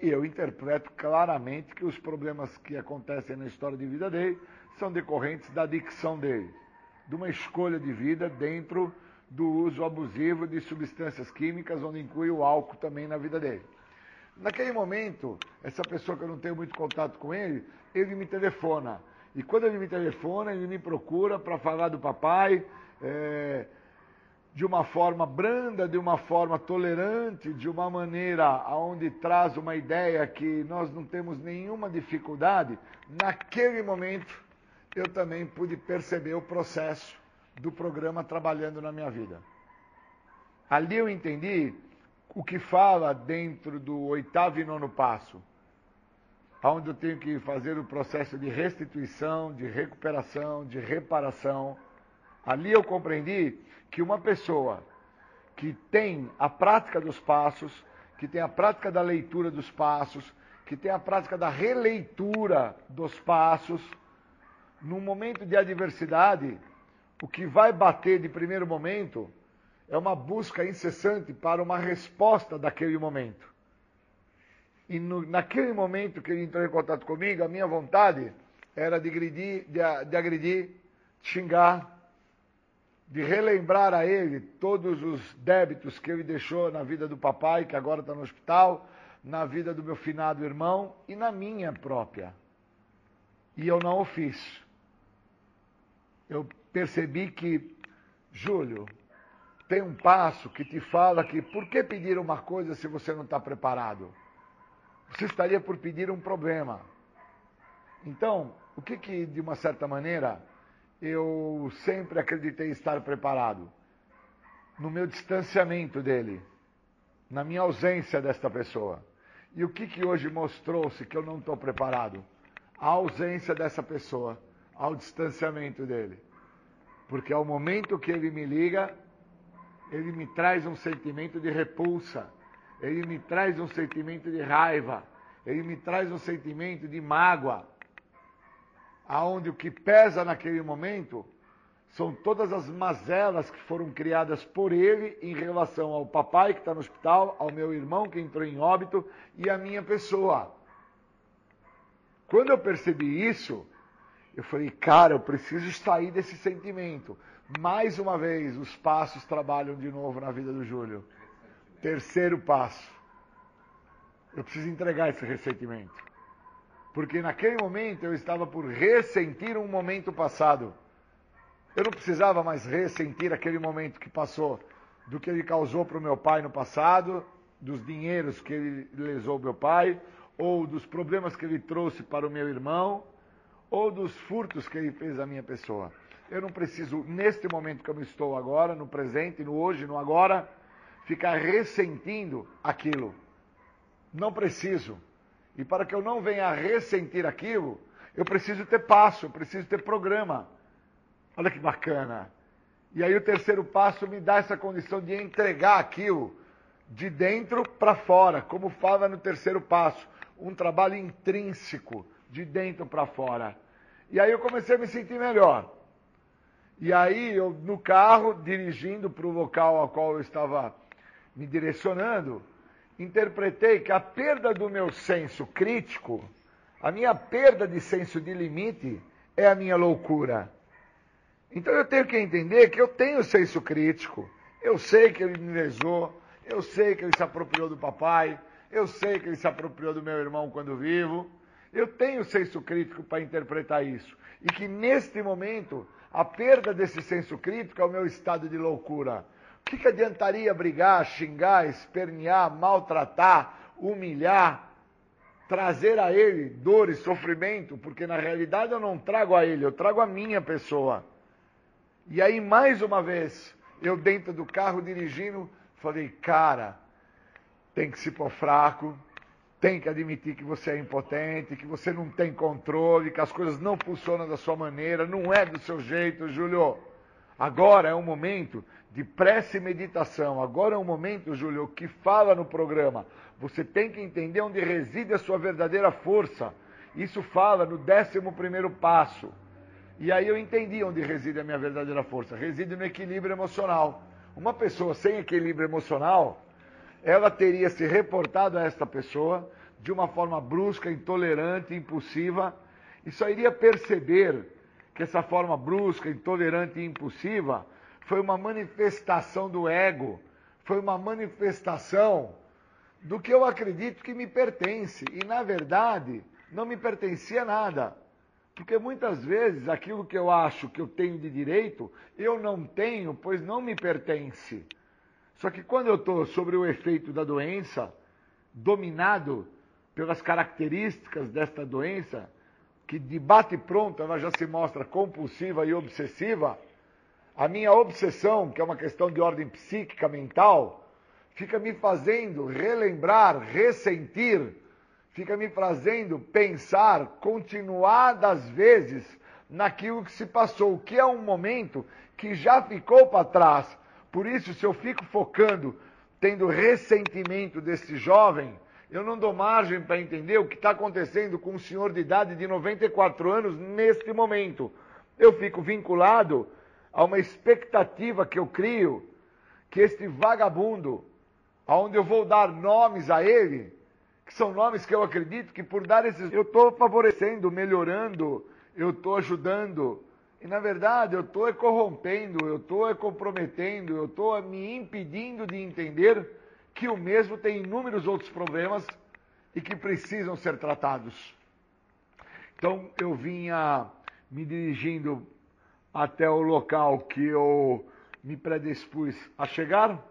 E eu interpreto claramente que os problemas que acontecem na história de vida dele são decorrentes da adicção dele, de uma escolha de vida dentro do uso abusivo de substâncias químicas, onde inclui o álcool também na vida dele. Naquele momento, essa pessoa que eu não tenho muito contato com ele, ele me telefona. E quando ele me telefona, ele me procura para falar do papai é, de uma forma branda, de uma forma tolerante, de uma maneira onde traz uma ideia que nós não temos nenhuma dificuldade. Naquele momento, eu também pude perceber o processo do programa trabalhando na minha vida. Ali eu entendi o que fala dentro do oitavo e nono passo, onde eu tenho que fazer o processo de restituição, de recuperação, de reparação. Ali eu compreendi que uma pessoa que tem a prática dos passos, que tem a prática da leitura dos passos, que tem a prática da releitura dos passos, num momento de adversidade, o que vai bater de primeiro momento é uma busca incessante para uma resposta daquele momento. E no, naquele momento que ele entrou em contato comigo, a minha vontade era de agredir, de, de agredir, xingar, de relembrar a ele todos os débitos que ele deixou na vida do papai, que agora está no hospital, na vida do meu finado irmão e na minha própria. E eu não o fiz. Eu percebi que, Júlio, tem um passo que te fala que por que pedir uma coisa se você não está preparado? Você estaria por pedir um problema. Então, o que que, de uma certa maneira, eu sempre acreditei estar preparado? No meu distanciamento dele, na minha ausência desta pessoa. E o que que hoje mostrou-se que eu não estou preparado? A ausência dessa pessoa, ao distanciamento dele. Porque ao momento que ele me liga, ele me traz um sentimento de repulsa, ele me traz um sentimento de raiva, ele me traz um sentimento de mágoa, aonde o que pesa naquele momento são todas as mazelas que foram criadas por ele em relação ao papai que está no hospital, ao meu irmão que entrou em óbito e à minha pessoa. Quando eu percebi isso, eu falei, cara, eu preciso sair desse sentimento. Mais uma vez, os passos trabalham de novo na vida do Júlio. Terceiro passo. Eu preciso entregar esse ressentimento. Porque naquele momento eu estava por ressentir um momento passado. Eu não precisava mais ressentir aquele momento que passou, do que ele causou para o meu pai no passado, dos dinheiros que ele lesou meu pai, ou dos problemas que ele trouxe para o meu irmão, ou dos furtos que ele fez à minha pessoa. Eu não preciso, neste momento que eu estou agora, no presente, no hoje, no agora, ficar ressentindo aquilo. Não preciso. E para que eu não venha a ressentir aquilo, eu preciso ter passo, eu preciso ter programa. Olha que bacana. E aí o terceiro passo me dá essa condição de entregar aquilo de dentro para fora, como fala no terceiro passo, um trabalho intrínseco, de dentro para fora. E aí eu comecei a me sentir melhor. E aí eu, no carro, dirigindo para o local ao qual eu estava me direcionando, interpretei que a perda do meu senso crítico, a minha perda de senso de limite, é a minha loucura. Então eu tenho que entender que eu tenho senso crítico. Eu sei que ele me lesou, eu sei que ele se apropriou do papai, eu sei que ele se apropriou do meu irmão quando vivo. Eu tenho senso crítico para interpretar isso. E que neste momento, a perda desse senso crítico é o meu estado de loucura. Que, que adiantaria brigar, xingar, espernear, maltratar, humilhar, trazer a ele dor e sofrimento? Porque na realidade eu não trago a ele, eu trago a minha pessoa. E aí, mais uma vez, eu dentro do carro dirigindo, falei, cara, tem que se pôr fraco, tem que admitir que você é impotente, que você não tem controle, que as coisas não funcionam da sua maneira, não é do seu jeito, Júlio. Agora é um momento de prece e meditação. Agora é um momento, Júlio, que fala no programa. Você tem que entender onde reside a sua verdadeira força. Isso fala no 11 primeiro passo. E aí eu entendi onde reside a minha verdadeira força. Reside no equilíbrio emocional. Uma pessoa sem equilíbrio emocional, ela teria se reportado a esta pessoa de uma forma brusca, intolerante, impulsiva, e só iria perceber que essa forma brusca, intolerante e impulsiva foi uma manifestação do ego, foi uma manifestação do que eu acredito que me pertence. E, na verdade, não me pertencia nada. Porque muitas vezes aquilo que eu acho que eu tenho de direito, eu não tenho, pois não me pertence. Só que quando eu estou sobre o efeito da doença, dominado pelas características desta doença, que de bate pronto ela já se mostra compulsiva e obsessiva, a minha obsessão, que é uma questão de ordem psíquica, mental, fica me fazendo relembrar, ressentir, fica me fazendo pensar continuadas vezes naquilo que se passou, que é um momento que já ficou para trás. Por isso, se eu fico focando, tendo ressentimento desse jovem, eu não dou margem para entender o que está acontecendo com um senhor de idade de 94 anos neste momento. Eu fico vinculado a uma expectativa que eu crio que este vagabundo, aonde eu vou dar nomes a ele, que são nomes que eu acredito que por dar esses. Eu estou favorecendo, melhorando, eu estou ajudando. E na verdade eu estou corrompendo, eu estou comprometendo, eu estou me impedindo de entender que o mesmo tem inúmeros outros problemas e que precisam ser tratados. Então eu vinha me dirigindo até o local que eu me predispus a chegar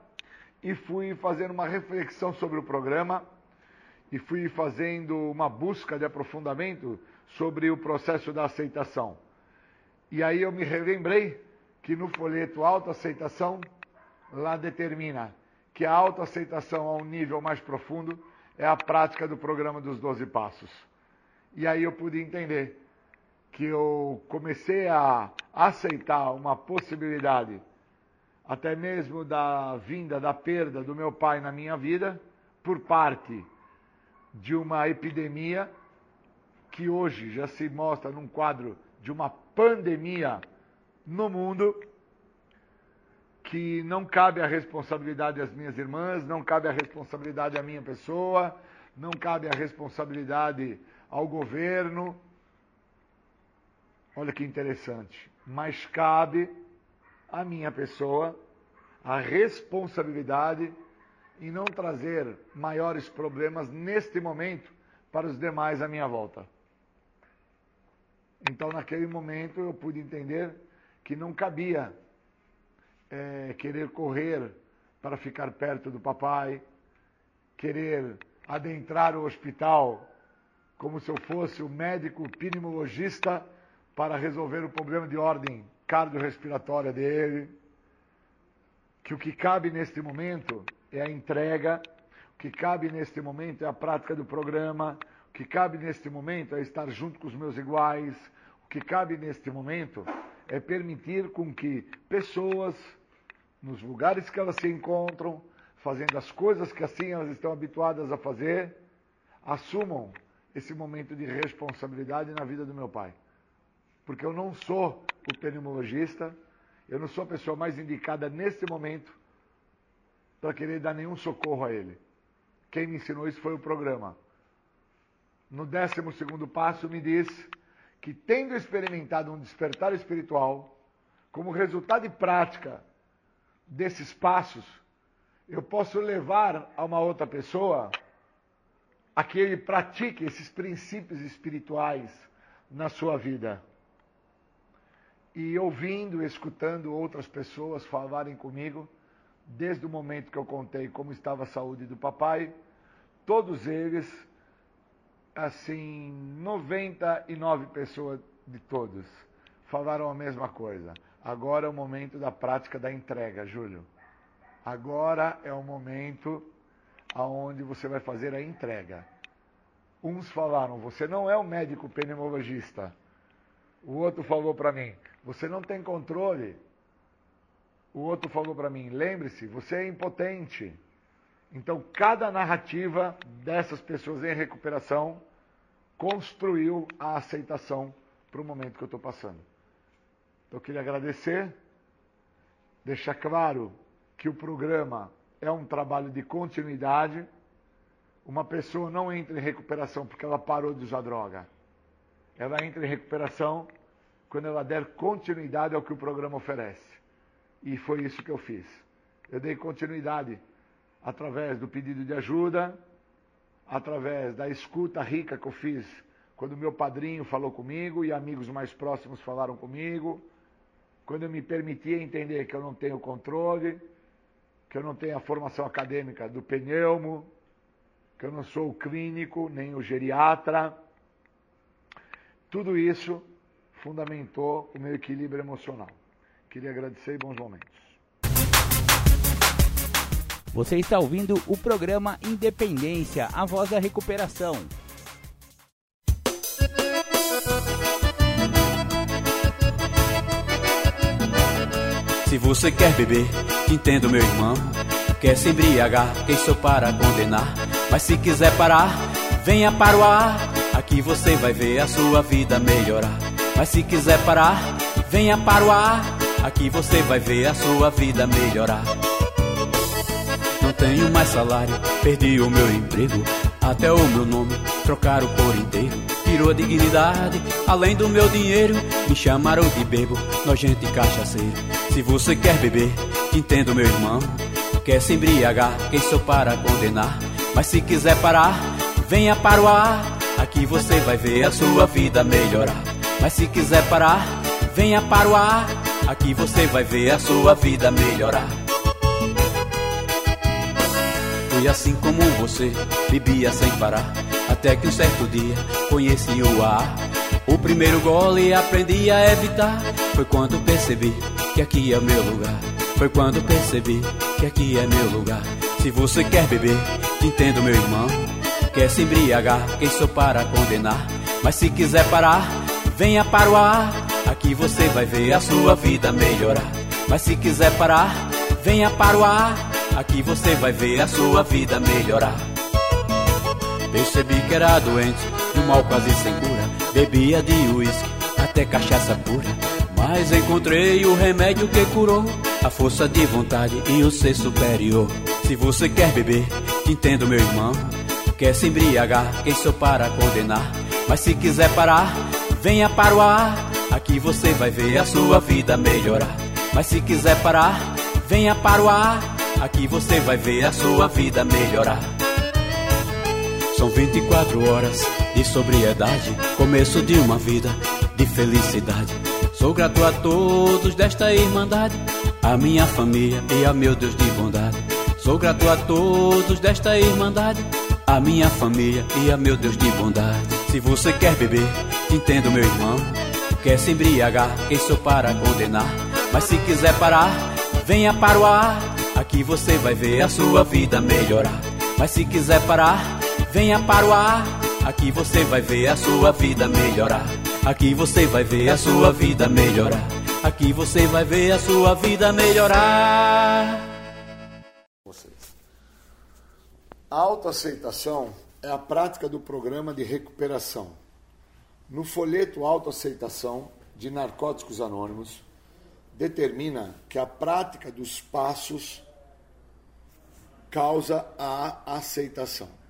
e fui fazendo uma reflexão sobre o programa e fui fazendo uma busca de aprofundamento sobre o processo da aceitação. E aí eu me relembrei que no folheto autoaceitação lá determina que a autoaceitação a um nível mais profundo é a prática do programa dos 12 passos. E aí eu pude entender que eu comecei a aceitar uma possibilidade, até mesmo da vinda da perda do meu pai na minha vida, por parte de uma epidemia que hoje já se mostra num quadro de uma pandemia no mundo que não cabe a responsabilidade às minhas irmãs, não cabe a responsabilidade à minha pessoa, não cabe a responsabilidade ao governo. Olha que interessante. Mas cabe à minha pessoa a responsabilidade em não trazer maiores problemas neste momento para os demais à minha volta. Então, naquele momento, eu pude entender que não cabia é, querer correr para ficar perto do papai, querer adentrar o hospital como se eu fosse o médico pneumologista para resolver o problema de ordem cardiorrespiratória dele. Que o que cabe neste momento é a entrega, o que cabe neste momento é a prática do programa, o que cabe neste momento é estar junto com os meus iguais, o que cabe neste momento é permitir com que pessoas nos lugares que elas se encontram, fazendo as coisas que assim elas estão habituadas a fazer, assumam esse momento de responsabilidade na vida do meu pai. Porque eu não sou o pneumologista, eu não sou a pessoa mais indicada nesse momento para querer dar nenhum socorro a ele. Quem me ensinou isso foi o programa. No décimo segundo passo me diz que tendo experimentado um despertar espiritual, como resultado de prática desses passos, eu posso levar a uma outra pessoa a que ele pratique esses princípios espirituais na sua vida. E ouvindo, escutando outras pessoas falarem comigo, desde o momento que eu contei como estava a saúde do papai, todos eles, assim, 99 pessoas de todos, falaram a mesma coisa. Agora é o momento da prática da entrega, Júlio. Agora é o momento aonde você vai fazer a entrega. Uns falaram, você não é o médico pneumologista. O outro falou para mim, você não tem controle o outro falou para mim: lembre-se, você é impotente. Então, cada narrativa dessas pessoas em recuperação construiu a aceitação para o momento que eu estou passando. Eu queria agradecer, deixar claro que o programa é um trabalho de continuidade. Uma pessoa não entra em recuperação porque ela parou de usar droga. Ela entra em recuperação quando ela der continuidade ao que o programa oferece. E foi isso que eu fiz. Eu dei continuidade através do pedido de ajuda, através da escuta rica que eu fiz quando meu padrinho falou comigo e amigos mais próximos falaram comigo, quando eu me permitia entender que eu não tenho controle, que eu não tenho a formação acadêmica do pneumo, que eu não sou o clínico, nem o geriatra. Tudo isso fundamentou o meu equilíbrio emocional. Queria agradecer e bons momentos. Você está ouvindo o programa Independência, a voz da recuperação. Se você quer beber, entendo meu irmão. Quer se embriagar, quem sou para condenar? Mas se quiser parar, venha para o ar. Aqui você vai ver a sua vida melhorar. Mas se quiser parar, venha para o ar. Aqui você vai ver a sua vida melhorar. Não tenho mais salário, perdi o meu emprego. Até o meu nome trocaram por inteiro. Tirou a dignidade, além do meu dinheiro. Me chamaram de bebo, nojento e cachaceiro. Se você quer beber, entendo meu irmão. Quer se embriagar, quem sou para condenar? Mas se quiser parar, venha para o ar. Aqui você vai ver a sua vida melhorar. Mas se quiser parar, venha para o ar. Aqui você vai ver a sua vida melhorar. Fui assim como você, bebia sem parar. Até que um certo dia conheci o ar. O primeiro gole aprendi a evitar. Foi quando percebi que aqui é meu lugar. Foi quando percebi que aqui é meu lugar. Se você quer beber, entendo meu irmão. Quer se embriagar, quem sou para condenar? Mas se quiser parar, venha para o ar. Aqui você vai ver a sua vida melhorar. Mas se quiser parar, venha para o ar. Aqui você vai ver a sua vida melhorar. Percebi que era doente, de um mal quase sem cura. Bebia de uísque, até cachaça pura. Mas encontrei o remédio que curou a força de vontade e o ser superior. Se você quer beber, entendo meu irmão. Quer se embriagar, quem sou para condenar? Mas se quiser parar, venha para o ar. Aqui você vai ver a sua vida melhorar. Mas se quiser parar, venha para o ar. Aqui você vai ver a sua vida melhorar. São 24 horas de sobriedade, começo de uma vida de felicidade. Sou grato a todos desta irmandade, a minha família e a meu Deus de bondade. Sou grato a todos desta irmandade, a minha família e a meu Deus de bondade. Se você quer beber, entendo meu irmão. Quer se embriagar, quem sou para condenar? Mas se quiser parar, venha para o ar. Aqui você vai ver a sua vida melhorar. Mas se quiser parar, venha para o ar. Aqui você vai ver a sua vida melhorar. Aqui você vai ver a sua vida melhorar. Aqui você vai ver a sua vida melhorar. A autoaceitação é a prática do programa de recuperação. No folheto Autoaceitação de Narcóticos Anônimos, determina que a prática dos passos causa a aceitação.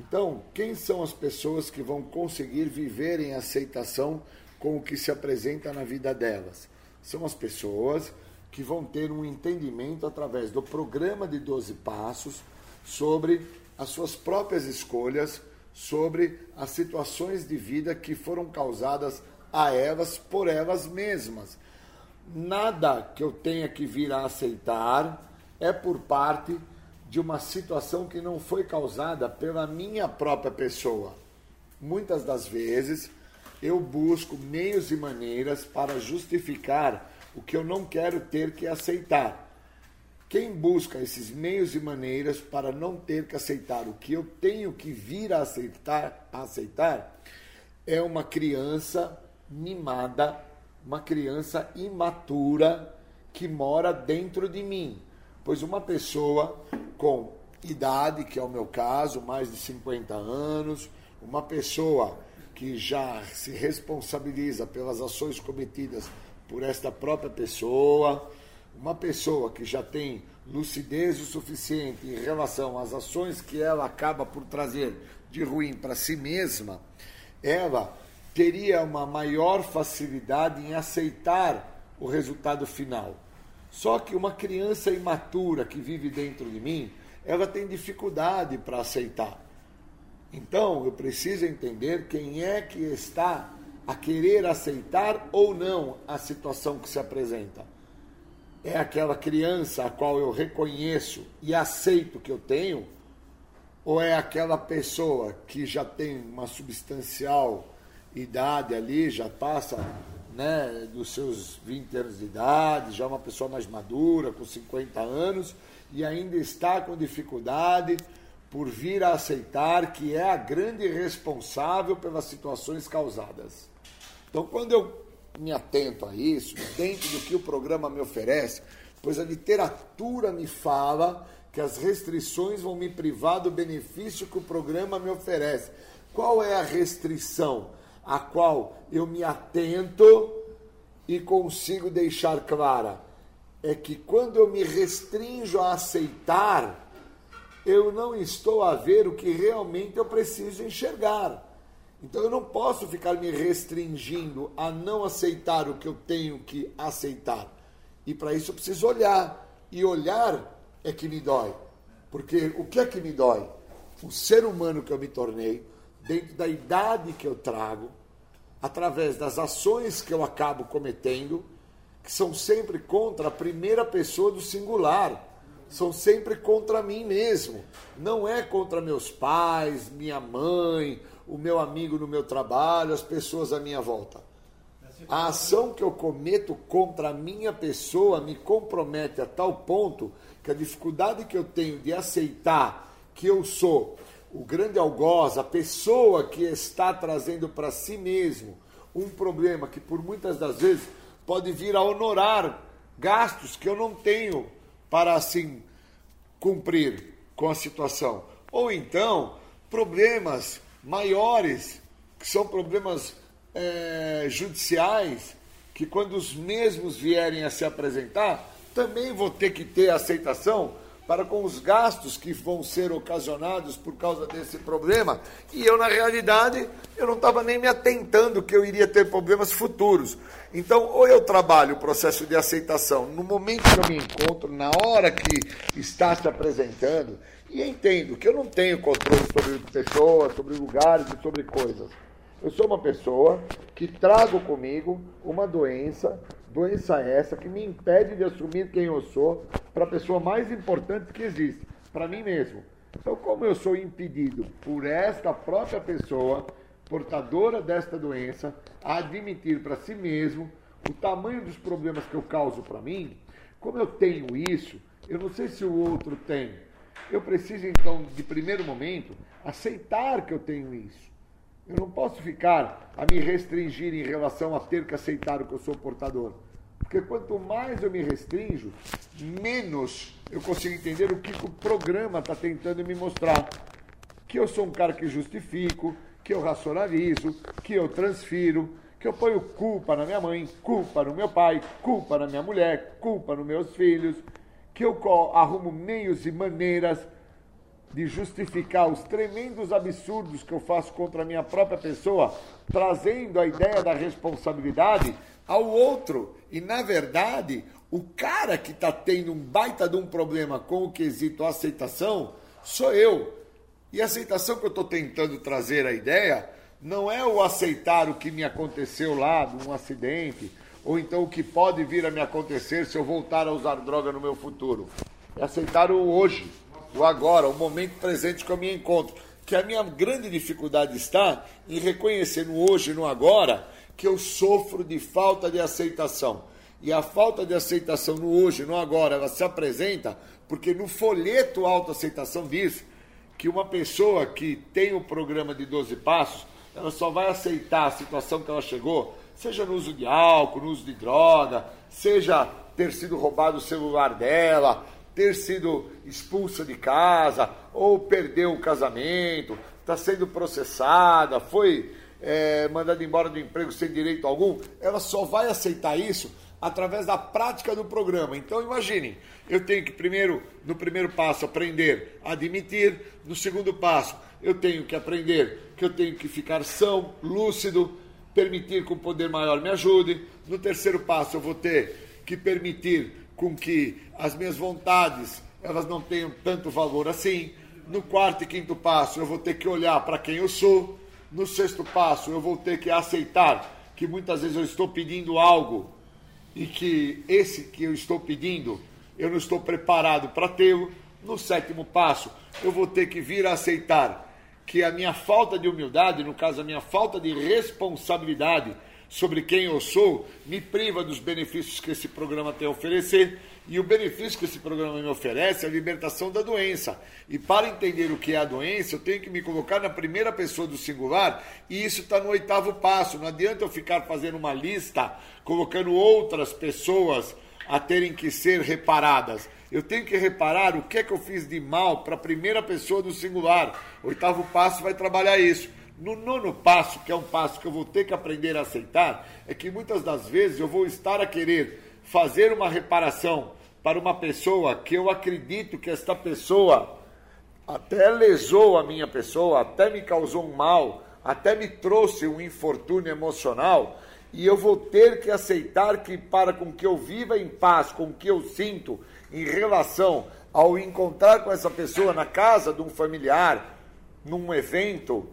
Então, quem são as pessoas que vão conseguir viver em aceitação com o que se apresenta na vida delas? São as pessoas que vão ter um entendimento através do programa de 12 passos sobre as suas próprias escolhas, sobre as situações de vida que foram causadas a elas por elas mesmas. Nada que eu tenha que vir a aceitar é por parte de uma situação que não foi causada pela minha própria pessoa. Muitas das vezes eu busco meios e maneiras para justificar o que eu não quero ter que aceitar. Quem busca esses meios e maneiras para não ter que aceitar o que eu tenho que vir a aceitar, a aceitar é uma criança mimada, uma criança imatura que mora dentro de mim. Pois uma pessoa com idade, que é o meu caso, mais de 50 anos, uma pessoa que já se responsabiliza pelas ações cometidas por esta própria pessoa, uma pessoa que já tem lucidez o suficiente em relação às ações que ela acaba por trazer de ruim para si mesma, ela teria uma maior facilidade em aceitar o resultado final. Só que uma criança imatura que vive dentro de mim, ela tem dificuldade para aceitar. Então, eu preciso entender quem é que está a querer aceitar ou não a situação que se apresenta. É aquela criança a qual eu reconheço e aceito que eu tenho, ou é aquela pessoa que já tem uma substancial idade ali, já passa né, dos seus 20 anos de idade, já uma pessoa mais madura, com 50 anos, e ainda está com dificuldade por vir a aceitar que é a grande responsável pelas situações causadas. Então, quando eu me atento a isso, dentro do que o programa me oferece, pois a literatura me fala que as restrições vão me privar do benefício que o programa me oferece. Qual é a restrição a qual eu me atento e consigo deixar clara? É que quando eu me restringo a aceitar, eu não estou a ver o que realmente eu preciso enxergar. Então eu não posso ficar me restringindo a não aceitar o que eu tenho que aceitar. E para isso eu preciso olhar. E olhar é que me dói. Porque o que é que me dói? O ser humano que eu me tornei, dentro da idade que eu trago, através das ações que eu acabo cometendo, que são sempre contra a primeira pessoa do singular, são sempre contra mim mesmo. Não é contra meus pais, minha mãe, o meu amigo no meu trabalho, as pessoas à minha volta. A ação que eu cometo contra a minha pessoa me compromete a tal ponto que a dificuldade que eu tenho de aceitar que eu sou o grande algoz, a pessoa que está trazendo para si mesmo um problema que por muitas das vezes pode vir a honorar gastos que eu não tenho para assim cumprir com a situação. Ou então, problemas maiores, que são problemas é, judiciais, que quando os mesmos vierem a se apresentar, também vou ter que ter aceitação para com os gastos que vão ser ocasionados por causa desse problema. E eu, na realidade, eu não estava nem me atentando que eu iria ter problemas futuros. Então, ou eu trabalho o processo de aceitação no momento que eu me encontro, na hora que está se apresentando, e entendo que eu não tenho controle sobre pessoas, sobre lugares e sobre coisas. Eu sou uma pessoa que trago comigo uma doença Doença essa que me impede de assumir quem eu sou para a pessoa mais importante que existe, para mim mesmo. Então, como eu sou impedido por esta própria pessoa, portadora desta doença, a admitir para si mesmo o tamanho dos problemas que eu causo para mim, como eu tenho isso, eu não sei se o outro tem. Eu preciso, então, de primeiro momento, aceitar que eu tenho isso. Eu não posso ficar a me restringir em relação a ter que aceitar o que eu sou portador. Porque quanto mais eu me restringo, menos eu consigo entender o que o programa está tentando me mostrar. Que eu sou um cara que justifico, que eu racionalizo, que eu transfiro, que eu ponho culpa na minha mãe, culpa no meu pai, culpa na minha mulher, culpa nos meus filhos, que eu arrumo meios e maneiras de justificar os tremendos absurdos que eu faço contra a minha própria pessoa, trazendo a ideia da responsabilidade ao outro. E, na verdade, o cara que está tendo um baita de um problema com o quesito aceitação sou eu. E a aceitação que eu estou tentando trazer a ideia não é o aceitar o que me aconteceu lá, um acidente, ou então o que pode vir a me acontecer se eu voltar a usar droga no meu futuro. É aceitar o hoje o agora, o momento presente que eu me encontro. Que a minha grande dificuldade está em reconhecer no hoje no agora que eu sofro de falta de aceitação. E a falta de aceitação no hoje no agora, ela se apresenta porque no folheto autoaceitação diz que uma pessoa que tem o programa de 12 passos ela só vai aceitar a situação que ela chegou, seja no uso de álcool, no uso de droga, seja ter sido roubado o celular dela, ter sido expulsa de casa, ou perdeu o casamento, está sendo processada, foi é, mandada embora do emprego sem direito algum, ela só vai aceitar isso através da prática do programa. Então imaginem, eu tenho que primeiro, no primeiro passo, aprender a admitir, no segundo passo, eu tenho que aprender que eu tenho que ficar são, lúcido, permitir que o poder maior me ajude. No terceiro passo, eu vou ter que permitir com que as minhas vontades elas não tenham tanto valor assim. No quarto e quinto passo, eu vou ter que olhar para quem eu sou. No sexto passo, eu vou ter que aceitar que muitas vezes eu estou pedindo algo e que esse que eu estou pedindo, eu não estou preparado para tê-lo. No sétimo passo, eu vou ter que vir a aceitar que a minha falta de humildade, no caso, a minha falta de responsabilidade sobre quem eu sou, me priva dos benefícios que esse programa tem a oferecer. E o benefício que esse programa me oferece é a libertação da doença. E para entender o que é a doença, eu tenho que me colocar na primeira pessoa do singular, e isso está no oitavo passo. Não adianta eu ficar fazendo uma lista, colocando outras pessoas a terem que ser reparadas. Eu tenho que reparar o que é que eu fiz de mal para a primeira pessoa do singular. O oitavo passo vai trabalhar isso. No nono passo, que é um passo que eu vou ter que aprender a aceitar, é que muitas das vezes eu vou estar a querer fazer uma reparação para uma pessoa que eu acredito que esta pessoa até lesou a minha pessoa, até me causou um mal, até me trouxe um infortúnio emocional, e eu vou ter que aceitar que para com que eu viva em paz com o que eu sinto em relação ao encontrar com essa pessoa na casa de um familiar, num evento,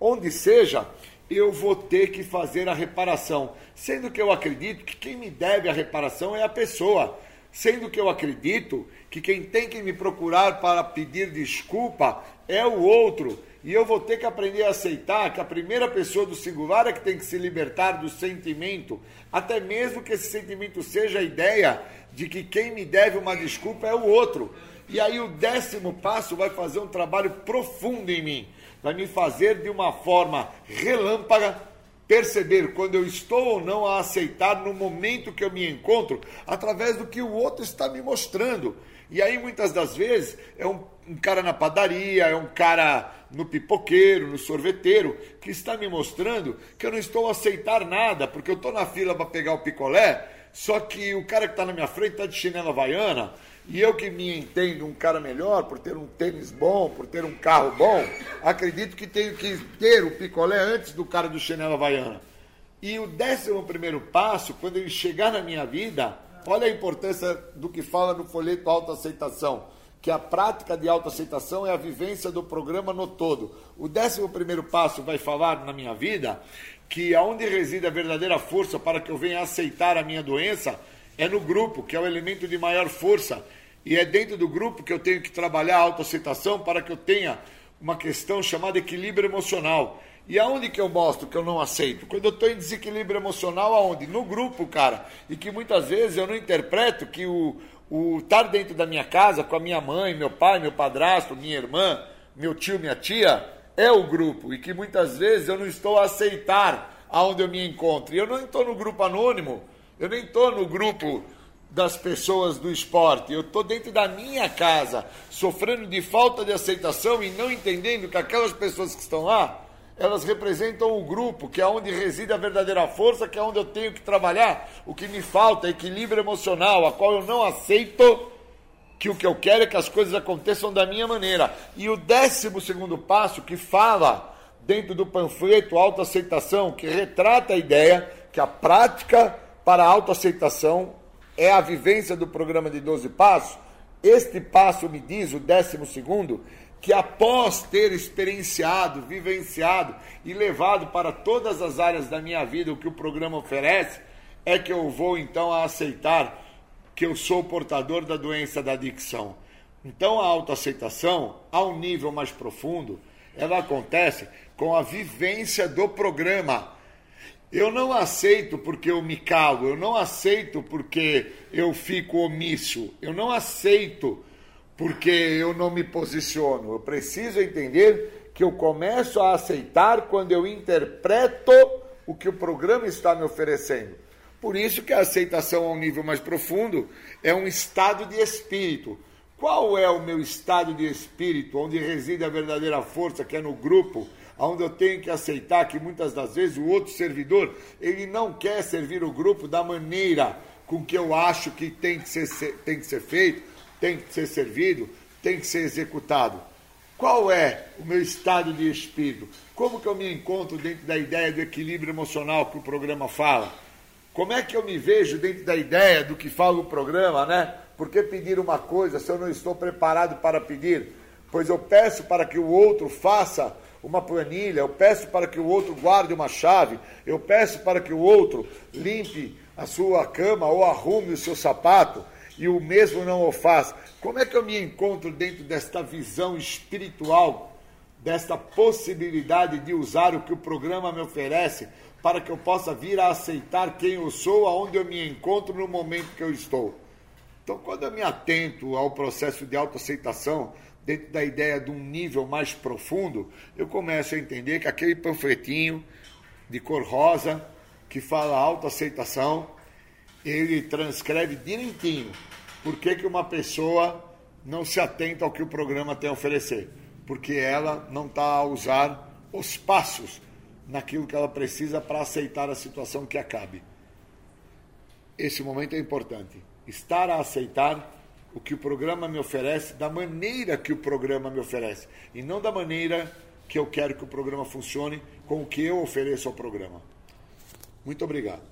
onde seja, eu vou ter que fazer a reparação. Sendo que eu acredito que quem me deve a reparação é a pessoa sendo que eu acredito que quem tem que me procurar para pedir desculpa é o outro. E eu vou ter que aprender a aceitar que a primeira pessoa do singular é que tem que se libertar do sentimento, até mesmo que esse sentimento seja a ideia de que quem me deve uma desculpa é o outro. E aí o décimo passo vai fazer um trabalho profundo em mim, vai me fazer de uma forma relâmpaga perceber quando eu estou ou não a aceitar no momento que eu me encontro, através do que o outro está me mostrando. E aí, muitas das vezes, é um, um, cara na padaria, é um cara no pipoqueiro, no sorveteiro, que está me mostrando que eu não estou a aceitar nada, porque eu estou na fila para pegar o picolé, só que o cara que está na minha frente está de chinela havaiana, e eu que me entendo um cara melhor, por ter um tênis bom, por ter um carro bom, acredito que tenho que ter o picolé antes do cara do chinelo havaiana. E o décimo primeiro passo, quando ele chegar na minha vida, olha a importância do que fala no folheto autoaceitação, que a prática de autoaceitação é a vivência do programa no todo. O décimo primeiro passo vai falar na minha vida que aonde reside a verdadeira força para que eu venha aceitar a minha doença é no grupo, que é o elemento de maior força. E é dentro do grupo que eu tenho que trabalhar a autoaceitação para que eu tenha uma questão chamada equilíbrio emocional. E aonde que eu mostro que eu não aceito? Quando eu estou em desequilíbrio emocional, aonde? No grupo, cara. E que muitas vezes eu não interpreto que o, o estar dentro da minha casa com a minha mãe, meu pai, meu padrasto, minha irmã, meu tio, minha tia, é o grupo. E que muitas vezes eu não estou a aceitar aonde eu me encontro. E eu não estou no grupo anônimo eu nem estou no grupo das pessoas do esporte, eu estou dentro da minha casa, sofrendo de falta de aceitação e não entendendo que aquelas pessoas que estão lá, elas representam o grupo, que é onde reside a verdadeira força, que é onde eu tenho que trabalhar. O que me falta é equilíbrio emocional, a qual eu não aceito que o que eu quero é que as coisas aconteçam da minha maneira. E o décimo segundo passo, que fala dentro do panfleto Autoaceitação, que retrata a ideia que a prática para a autoaceitação é a vivência do programa de 12 passos. Este passo me diz, o décimo segundo, que após ter experienciado, vivenciado e levado para todas as áreas da minha vida o que o programa oferece, é que eu vou então a aceitar que eu sou portador da doença da adicção. Então a autoaceitação, a um nível mais profundo, ela acontece com a vivência do programa eu não aceito porque eu me calo, eu não aceito porque eu fico omisso, eu não aceito porque eu não me posiciono. Eu preciso entender que eu começo a aceitar quando eu interpreto o que o programa está me oferecendo. Por isso que a aceitação a um nível mais profundo é um estado de espírito. Qual é o meu estado de espírito, onde reside a verdadeira força, que é no grupo, onde eu tenho que aceitar que muitas das vezes o outro servidor, ele não quer servir o grupo da maneira com que eu acho que tem que ser, tem que ser feito, tem que ser servido, tem que ser executado. Qual é o meu estado de espírito? Como que eu me encontro dentro da ideia do equilíbrio emocional que o programa fala? Como é que eu me vejo dentro da ideia do que fala o programa, né? Por que pedir uma coisa se eu não estou preparado para pedir? Pois eu peço para que o outro faça uma planilha, eu peço para que o outro guarde uma chave, eu peço para que o outro limpe a sua cama ou arrume o seu sapato e o mesmo não o faz. Como é que eu me encontro dentro desta visão espiritual, desta possibilidade de usar o que o programa me oferece para que eu possa vir a aceitar quem eu sou, aonde eu me encontro no momento que eu estou? Então, quando eu me atento ao processo de autoaceitação, dentro da ideia de um nível mais profundo, eu começo a entender que aquele panfletinho de cor rosa que fala autoaceitação, ele transcreve direitinho por que, que uma pessoa não se atenta ao que o programa tem a oferecer. Porque ela não está a usar os passos naquilo que ela precisa para aceitar a situação que acabe. Esse momento é importante estar a aceitar o que o programa me oferece da maneira que o programa me oferece e não da maneira que eu quero que o programa funcione com o que eu ofereço ao programa. Muito obrigado.